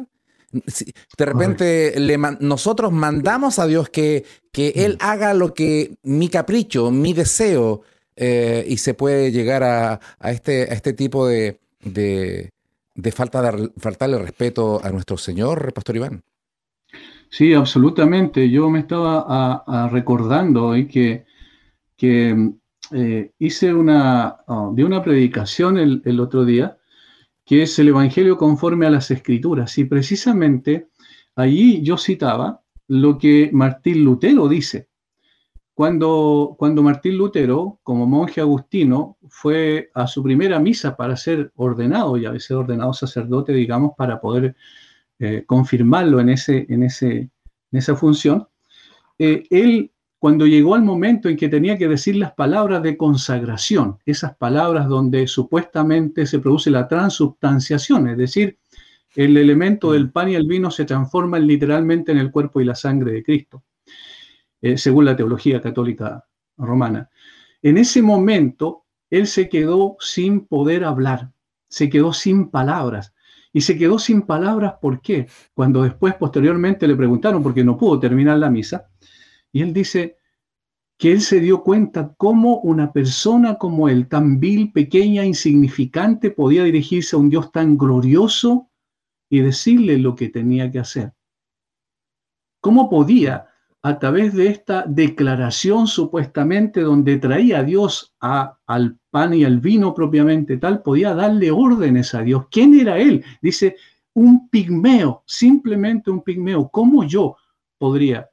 Speaker 2: de repente nosotros mandamos a Dios que, que Él mm. haga lo que mi capricho, mi deseo, eh, y se puede llegar a, este, a este tipo de, de, falta de faltarle respeto a nuestro Señor, Pastor Iván.
Speaker 4: Sí, absolutamente. Yo me estaba recordando hoy que, eh, hice una, oh, de una predicación el, el, otro día, que es el Evangelio conforme a las Escrituras. Y precisamente allí yo citaba lo que Martín Lutero dice. Cuando, cuando Martín Lutero, como monje agustino, fue a su primera misa para ser ordenado, y a veces ordenado sacerdote, digamos, para poder eh, confirmarlo en, ese, en, ese, en esa función, eh, él, cuando llegó al momento en que tenía que decir las palabras de consagración, esas palabras donde supuestamente se produce la transubstanciación, es decir, el elemento del pan y el vino se transforman literalmente en el cuerpo y la sangre de Cristo. Eh, según la teología católica romana. En ese momento, él se quedó sin poder hablar, se quedó sin palabras. Y se quedó sin palabras, ¿por qué? Cuando después, posteriormente, le preguntaron por qué no pudo terminar la misa, y él dice que él se dio cuenta cómo una persona como él, tan vil, pequeña, insignificante, podía dirigirse a un Dios tan glorioso y decirle lo que tenía que hacer. ¿Cómo podía a través de esta declaración supuestamente donde traía a Dios al pan y al vino propiamente tal, podía darle órdenes a Dios. ¿Quién era él? Dice, un pigmeo, simplemente un pigmeo. ¿Cómo yo podría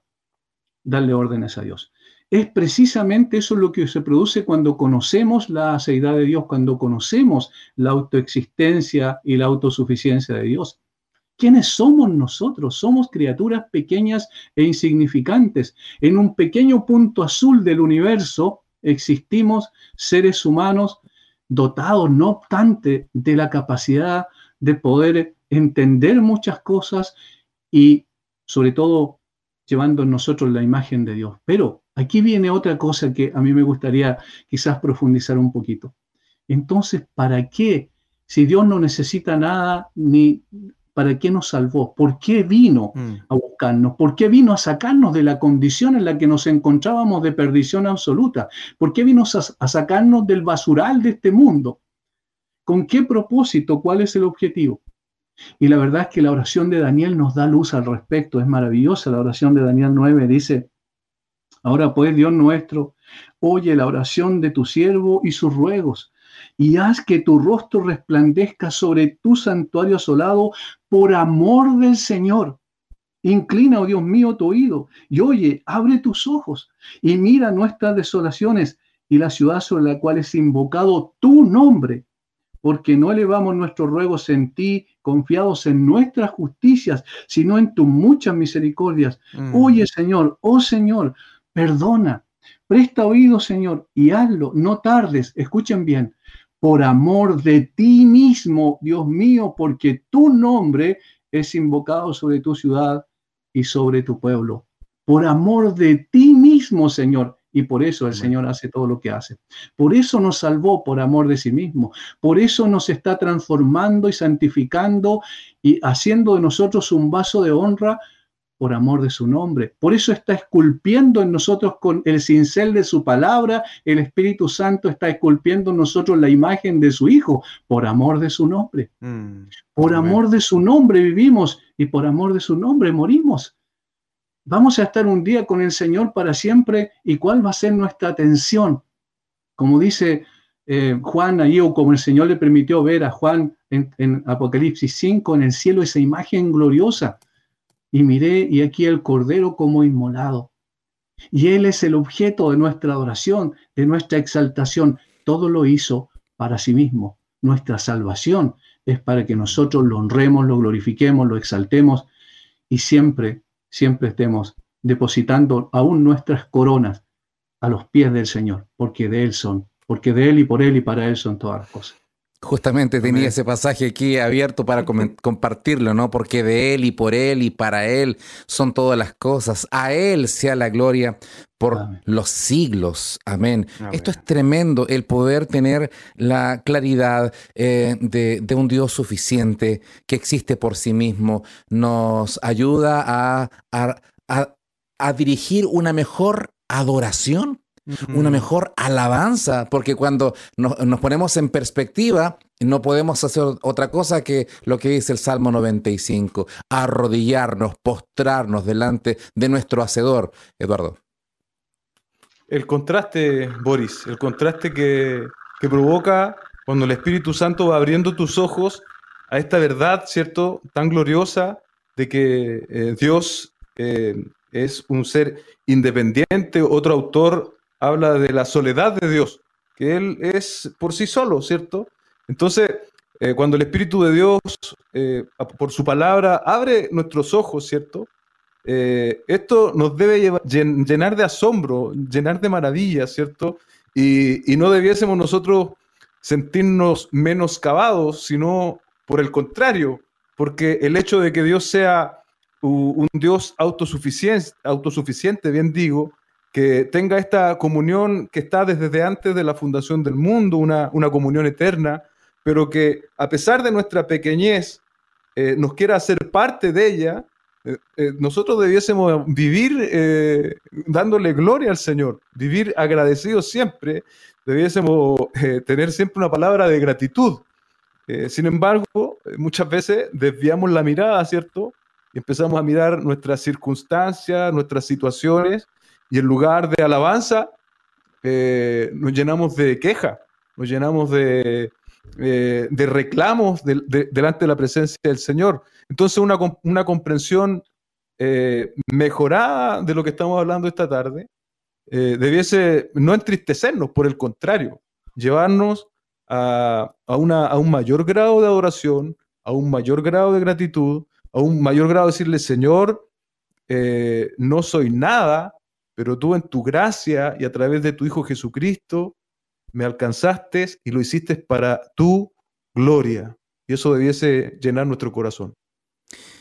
Speaker 4: darle órdenes a Dios? Es precisamente eso lo que se produce cuando conocemos la aceidad de Dios, cuando conocemos la autoexistencia y la autosuficiencia de Dios. ¿Quiénes somos nosotros? Somos criaturas pequeñas e insignificantes. En un pequeño punto azul del universo existimos seres humanos dotados, no obstante, de la capacidad de poder entender muchas cosas y sobre todo llevando en nosotros la imagen de Dios. Pero aquí viene otra cosa que a mí me gustaría quizás profundizar un poquito. Entonces, ¿para qué? Si Dios no necesita nada, ni ¿para qué nos salvó? ¿Por qué vino mm. a buscarnos? ¿Por qué vino a sacarnos de la condición en la que nos encontrábamos de perdición absoluta? ¿Por qué vino a, sacarnos del basural de este mundo? ¿Con qué propósito? ¿Cuál es el objetivo? Y la verdad es que la oración de Daniel nos da luz al respecto, es maravillosa. La oración de Daniel 9 dice, ahora pues Dios nuestro, oye la oración de tu siervo y sus ruegos y haz que tu rostro resplandezca sobre tu santuario asolado por amor del Señor. Inclina, oh Dios mío, tu oído y oye, abre tus ojos y mira nuestras desolaciones y la ciudad sobre la cual es invocado tu nombre, porque no elevamos nuestros ruegos en ti, confiados en nuestras justicias, sino en tus muchas misericordias. Mm. Oye, Señor, oh Señor, perdona, presta oído, Señor, y hazlo, no tardes, escuchen bien, por amor de ti mismo, Dios mío, porque tu nombre es invocado sobre tu ciudad y sobre tu pueblo. Por amor de ti mismo, Señor. Y por eso el Señor hace todo lo que hace. Por eso nos salvó por amor de sí mismo. Por eso nos está transformando y santificando y haciendo de nosotros un vaso de honra por amor de su nombre. Por eso está esculpiendo en nosotros con el cincel de su palabra, el Espíritu Santo está esculpiendo en nosotros la imagen de su Hijo, por amor de su nombre. Mm, por amor de su nombre vivimos y por amor de su nombre morimos. Vamos a estar un día con el Señor para siempre y cuál va a ser nuestra atención. Como dice eh, Juan ahí, o como el Señor le permitió ver a Juan en, en Apocalipsis 5, en el cielo, esa imagen gloriosa y miré y aquí el Cordero como inmolado. Y Él es el objeto de nuestra adoración, de nuestra exaltación. Todo lo hizo para sí mismo. Nuestra salvación es para que nosotros lo honremos, lo glorifiquemos, lo exaltemos y siempre, siempre estemos depositando aún nuestras coronas a los pies del Señor, porque de Él son, porque de Él y por Él y para Él son todas las cosas.
Speaker 2: Justamente tenía ese pasaje aquí abierto para compartirlo, ¿no? Porque de Él y por Él y para Él son todas las cosas. A Él sea la gloria por los siglos. Amén. Esto es tremendo, el poder tener la claridad eh, de, un Dios suficiente que existe por sí mismo. Nos ayuda a, a dirigir una mejor adoración una mejor alabanza, porque cuando nos, ponemos en perspectiva, no podemos hacer otra cosa que lo que dice el Salmo 95, arrodillarnos, postrarnos delante de nuestro Hacedor, Eduardo.
Speaker 3: El contraste, Boris, el contraste que, provoca cuando el Espíritu Santo va abriendo tus ojos a esta verdad, ¿cierto? Tan gloriosa de que eh, Dios eh, es un ser independiente. Otro autor habla de la soledad de Dios, que Él es por sí solo, ¿cierto? Entonces, eh, cuando el Espíritu de Dios, eh, por su palabra, abre nuestros ojos, ¿cierto? Eh, esto nos debe llenar de asombro, llenar de maravilla, ¿cierto? Y, no debiésemos nosotros sentirnos menoscabados, sino por el contrario, porque el hecho de que Dios sea un Dios autosuficiente, autosuficiente bien digo, que tenga esta comunión que está desde antes de la fundación del mundo, una, comunión eterna, pero que a pesar de nuestra pequeñez eh, nos quiera hacer parte de ella, eh, eh, nosotros debiésemos vivir dándole gloria al Señor, vivir agradecidos siempre, debiésemos tener siempre una palabra de gratitud. sin embargo, muchas veces desviamos la mirada, ¿cierto? Y empezamos a mirar nuestras circunstancias, nuestras situaciones, y en lugar de alabanza, eh, nos llenamos de queja, nos llenamos de, eh, de reclamos delante de la presencia del Señor. Entonces una, una comprensión eh, mejorada de lo que estamos hablando esta tarde debiese no entristecernos, por el contrario, llevarnos a, una, un mayor grado de adoración, a un mayor grado de gratitud, a un mayor grado de decirle, Señor, no soy nada, pero tú en tu gracia y a través de tu Hijo Jesucristo me alcanzaste y lo hiciste para tu gloria. Y eso debiese llenar nuestro corazón.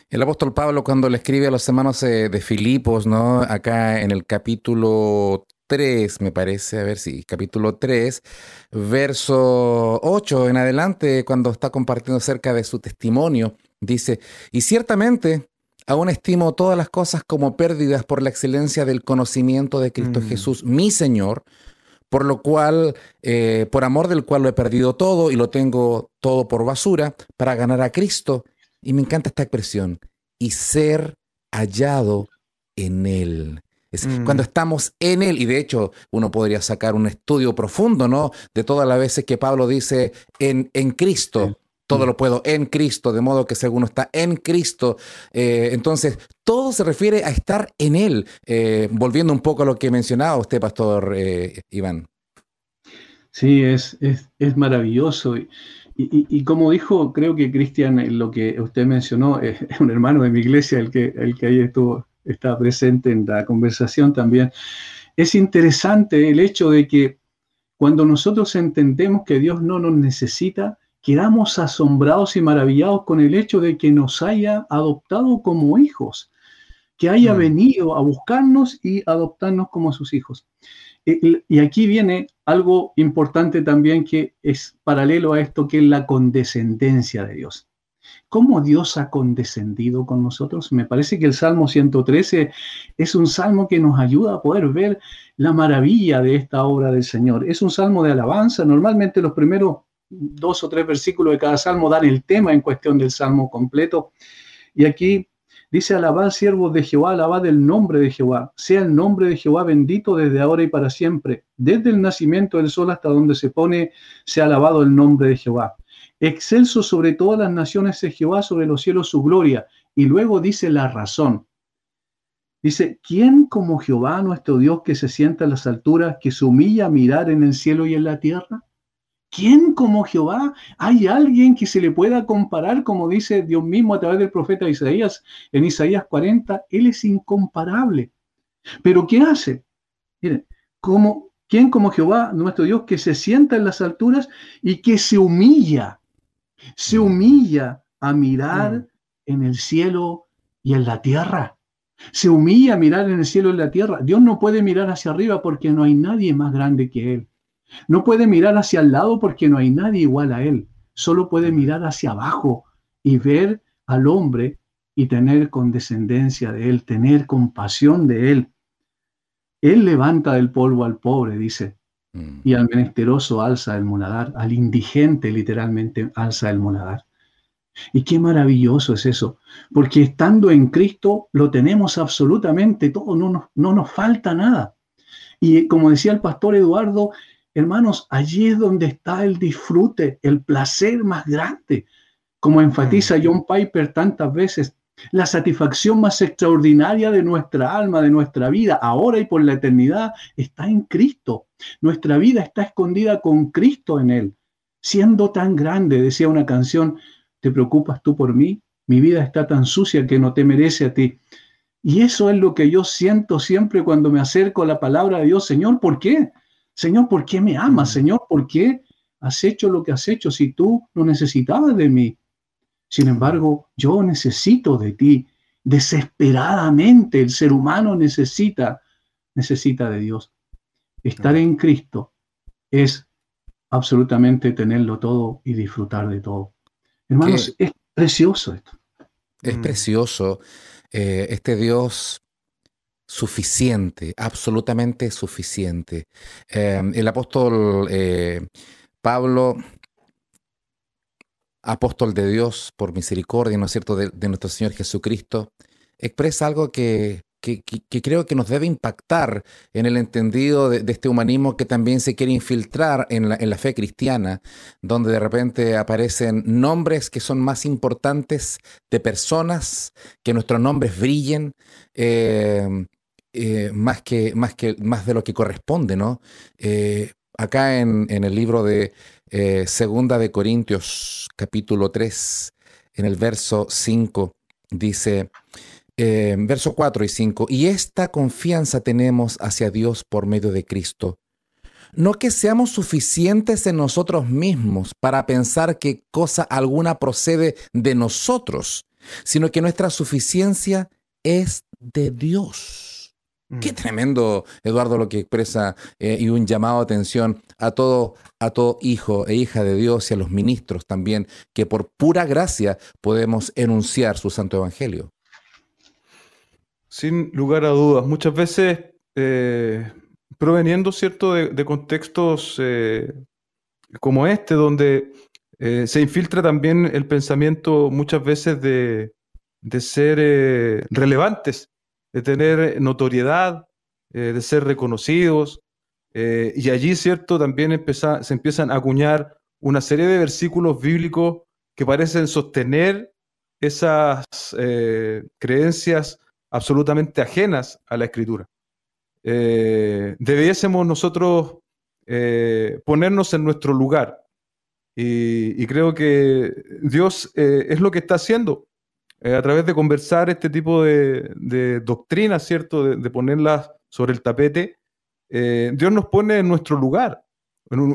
Speaker 2: El apóstol Pablo cuando le escribe a los hermanos eh, de Filipos, ¿no? Acá en el capítulo 3, me parece, a ver si, capítulo 3, verso 8 en adelante, cuando está compartiendo acerca de su testimonio, dice, y ciertamente aún estimo todas las cosas como pérdidas por la excelencia del conocimiento de Cristo mm. Jesús, mi Señor, por lo cual, eh, por amor del cual lo he perdido todo y lo tengo todo por basura, para ganar a Cristo. Y me encanta esta expresión, y ser hallado en Él. Es mm. Cuando estamos en Él, y de hecho uno podría sacar un estudio profundo, ¿no? De todas las veces que Pablo dice en, en Cristo, todo lo puedo en Cristo, de modo que según uno está en Cristo, eh, entonces todo se refiere a estar en Él. Eh, volviendo un poco a lo que mencionaba usted, Pastor eh, Iván.
Speaker 4: Sí, es, es, maravilloso. Y, como dijo, creo que Cristian, lo que usted mencionó, es un hermano de mi iglesia, el que, el que ahí estuvo, está presente en la conversación también. Es interesante el hecho de que cuando nosotros entendemos que Dios no nos necesita, quedamos asombrados y maravillados con el hecho de que nos haya adoptado como hijos, que haya mm. venido a buscarnos y adoptarnos como sus hijos. Y aquí viene algo importante también que es paralelo a esto, que es la condescendencia de Dios. ¿Cómo Dios ha condescendido con nosotros? Me parece que el Salmo 113 es un salmo que nos ayuda a poder ver la maravilla de esta obra del Señor. Es un salmo de alabanza. Normalmente los primeros dos o tres versículos de cada salmo dan el tema en cuestión del salmo completo. Y aquí dice, alabad siervos de Jehová, alabad el nombre de Jehová, sea el nombre de Jehová bendito desde ahora y para siempre. Desde el nacimiento del sol hasta donde se pone, sea alabado el nombre de Jehová. Excelso sobre todas las naciones es Jehová, sobre los cielos su gloria. Y luego dice la razón. Dice, ¿quién como Jehová, nuestro Dios, que se sienta en las alturas, que se humilla a mirar en el cielo y en la tierra? ¿Quién como Jehová? ¿Hay alguien que se le pueda comparar, como dice Dios mismo a través del profeta Isaías en Isaías 40? Él es incomparable. Pero ¿qué hace? Miren, como, ¿quién como Jehová, nuestro Dios, que se sienta en las alturas y que se humilla? Se mm. humilla a mirar mm. en el cielo y en la tierra. Se humilla a mirar en el cielo y en la tierra. Dios no puede mirar hacia arriba porque no hay nadie más grande que Él. No puede mirar hacia el lado porque no hay nadie igual a él. Solo puede mirar hacia abajo y ver al hombre y tener condescendencia de él, tener compasión de él. Él levanta del polvo al pobre, dice, mm. y al menesteroso alza el monadar, al indigente literalmente alza el monadar. Y qué maravilloso es eso, porque estando en Cristo lo tenemos absolutamente todo, no nos, no nos falta nada. Y como decía el pastor Eduardo, Hermanos, allí es donde está el disfrute, el placer más grande. Como enfatiza. John Piper tantas veces, la satisfacción más extraordinaria de nuestra alma, de nuestra vida, ahora y por la eternidad, está en Cristo. Nuestra vida está escondida con Cristo en Él. Siendo tan grande, decía una canción, ¿te preocupas tú por mí? Mi vida está tan sucia que no te merece a ti. Y eso es lo que yo siento siempre cuando me acerco a la palabra de Dios, Señor, ¿por qué? Señor, ¿por qué me amas? Mm. Señor, ¿por qué has hecho lo que has hecho si tú no necesitabas de mí? Sin embargo, yo necesito de ti. Desesperadamente el ser humano necesita, necesita de Dios. Estar en Cristo es absolutamente tenerlo todo y disfrutar de todo. Hermanos, es precioso esto.
Speaker 2: Es mm. precioso. Eh, este Dios suficiente, absolutamente suficiente. Em, el apóstol eh, Pablo, apóstol de Dios por misericordia, ¿no es cierto?, de, nuestro Señor Jesucristo, expresa algo que que, creo que nos debe impactar en el entendido de, este humanismo que también se quiere infiltrar en la, fe cristiana, donde de repente aparecen nombres que son más importantes de personas, que nuestros nombres brillen. Eh, eh, más, que, más, que, más de lo que corresponde, ¿no? Eh, acá en, el libro de Segunda de Corintios, capítulo 3, en el verso 5, dice, eh, verso 4 y 5, y esta confianza tenemos hacia Dios por medio de Cristo. No que seamos suficientes en nosotros mismos para pensar que cosa alguna procede de nosotros, sino que nuestra suficiencia es de Dios. Qué mm. tremendo, Eduardo, lo que expresa eh, y un llamado de atención a todo, a todo hijo e hija de Dios y a los ministros también, que por pura gracia podemos enunciar su santo evangelio.
Speaker 3: Sin lugar a dudas, muchas veces eh, proveniendo, ¿cierto?, de, contextos eh, como este, donde eh, se infiltra también el pensamiento muchas veces de, ser relevantes, de tener notoriedad, de ser reconocidos, y allí, ¿cierto?, también se empiezan a acuñar una serie de versículos bíblicos que parecen sostener esas creencias absolutamente ajenas a la escritura. Eh, debiésemos nosotros eh, ponernos en nuestro lugar. Y, creo que Dios eh, es lo que está haciendo a través de conversar este tipo de, doctrinas, ¿cierto? De, ponerlas sobre el tapete. Dios nos pone en nuestro lugar.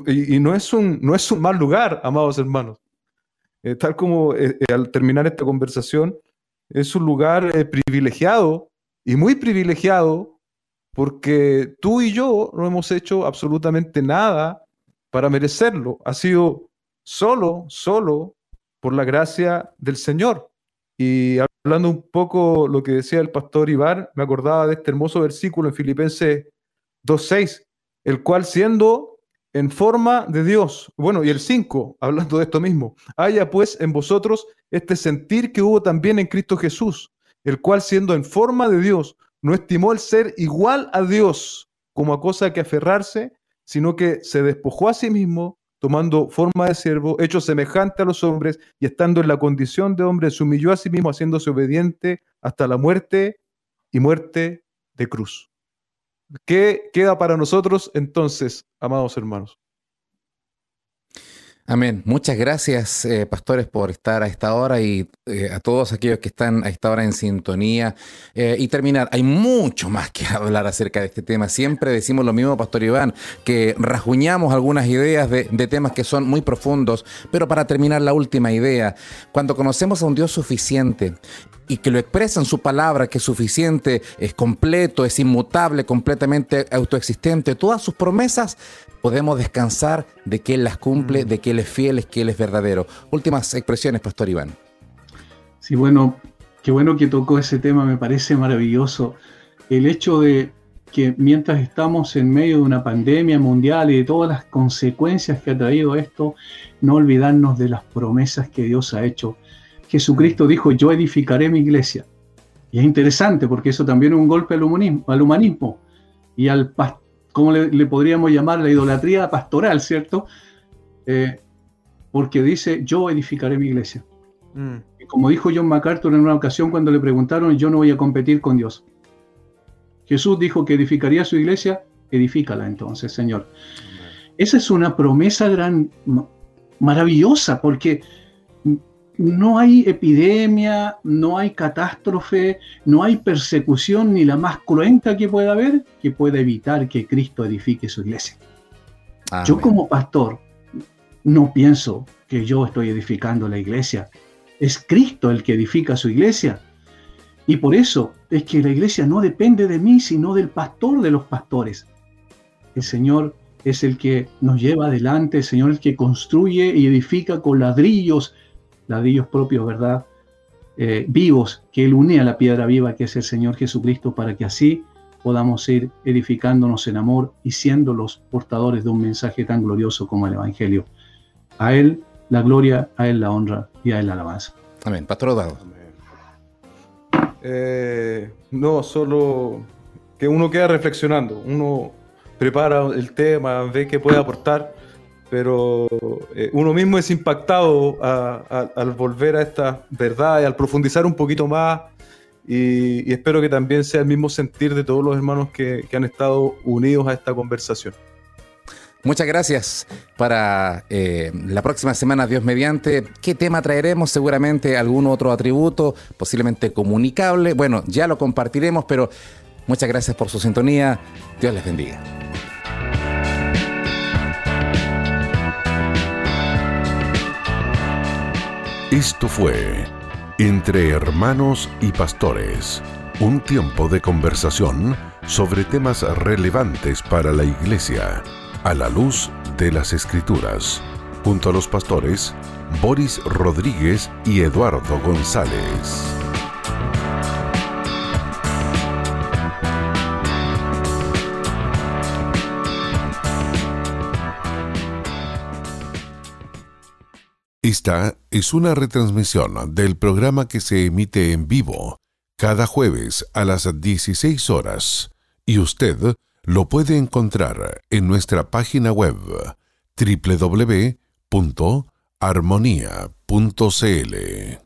Speaker 3: y, no, es un, no es un mal lugar, amados hermanos. tal como al terminar esta conversación, es un lugar eh, privilegiado y muy privilegiado porque tú y yo no hemos hecho absolutamente nada para merecerlo. Ha sido solo, solo por la gracia del Señor. Y hablando un poco lo que decía el pastor Iván, me acordaba de este hermoso versículo en Filipenses 2.6, el cual siendo en forma de Dios. Bueno, y el 5, hablando de esto mismo, haya pues en vosotros este sentir que hubo también en Cristo Jesús, el cual siendo en forma de Dios, no estimó el ser igual a Dios como a cosa que aferrarse, sino que se despojó a sí mismo, tomando forma de siervo, hecho semejante a los hombres, y estando en la condición de hombre, se humilló a sí mismo, haciéndose obediente hasta la muerte y muerte de cruz. ¿Qué queda para nosotros entonces, amados hermanos?
Speaker 2: Amén. Muchas gracias, eh, pastores, por estar a esta hora y eh, a todos aquellos que están a esta hora en sintonía. Eh, y terminar, hay mucho más que hablar acerca de este tema. Siempre decimos lo mismo, Pastor Iván, que rajuñamos algunas ideas de, de temas que son muy profundos. Pero para terminar, la última idea, cuando conocemos a un Dios suficiente y que lo expresa en su palabra, que es suficiente, es completo, es inmutable, completamente autoexistente, todas sus promesas podemos descansar de que Él las cumple, mm. de que Él es fiel, de que Él es verdadero. Últimas expresiones, Pastor Iván.
Speaker 4: Sí, bueno, qué bueno que tocó ese tema, me parece maravilloso. El hecho de que mientras estamos en medio de una pandemia mundial y de todas las consecuencias que ha traído esto, no olvidarnos de las promesas que Dios ha hecho. Jesucristo mm. dijo, yo edificaré mi iglesia. Y es interesante porque eso también es un golpe al humanismo, al humanismo y al, ¿cómo le, podríamos llamar? La idolatría pastoral, ¿cierto? Eh, porque dice, yo edificaré mi iglesia. Mm. Y como dijo John MacArthur en una ocasión cuando le preguntaron, yo no voy a competir con Dios. Jesús dijo que edificaría su iglesia, edifícala entonces, Señor. Esa es una promesa gran, maravillosa, porque no hay epidemia, no hay catástrofe, no hay persecución ni la más cruenta que pueda haber que pueda evitar que Cristo edifique su iglesia. Yo como pastor no pienso que yo estoy edificando la iglesia. Es Cristo el que edifica su iglesia. Y por eso es que la iglesia no depende de mí, sino del pastor de los pastores. El Señor es el que nos lleva adelante, el Señor es el que construye y edifica con ladrillos ladrillos propios, ¿verdad? Eh, vivos, que Él une a la piedra viva que es el Señor Jesucristo, para que así podamos ir edificándonos en amor y siendo los portadores de un mensaje tan glorioso como el Evangelio. A Él la gloria, a Él la honra y a Él la alabanza.
Speaker 2: Amén. Pastor Eduardo.
Speaker 3: Eh, no, solo que uno queda reflexionando, uno prepara el tema, ve qué puede aportar, pero eh, uno mismo es impactado al volver a esta verdad y al profundizar un poquito más y, espero que también sea el mismo sentir de todos los hermanos que, han estado unidos a esta conversación.
Speaker 2: Muchas gracias. Para eh, la próxima semana, Dios mediante, ¿qué tema traeremos? Seguramente algún otro atributo, posiblemente comunicable. Bueno, ya lo compartiremos, pero muchas gracias por su sintonía. Dios les bendiga.
Speaker 1: Esto fue Entre Hermanos y Pastores, un tiempo de conversación sobre temas relevantes para la Iglesia a la luz de las Escrituras, junto a los pastores Boris Rodríguez y Eduardo González. Esta es una retransmisión del programa que se emite en vivo cada jueves a las 16 horas y usted lo puede encontrar en nuestra página web www.armonía.cl.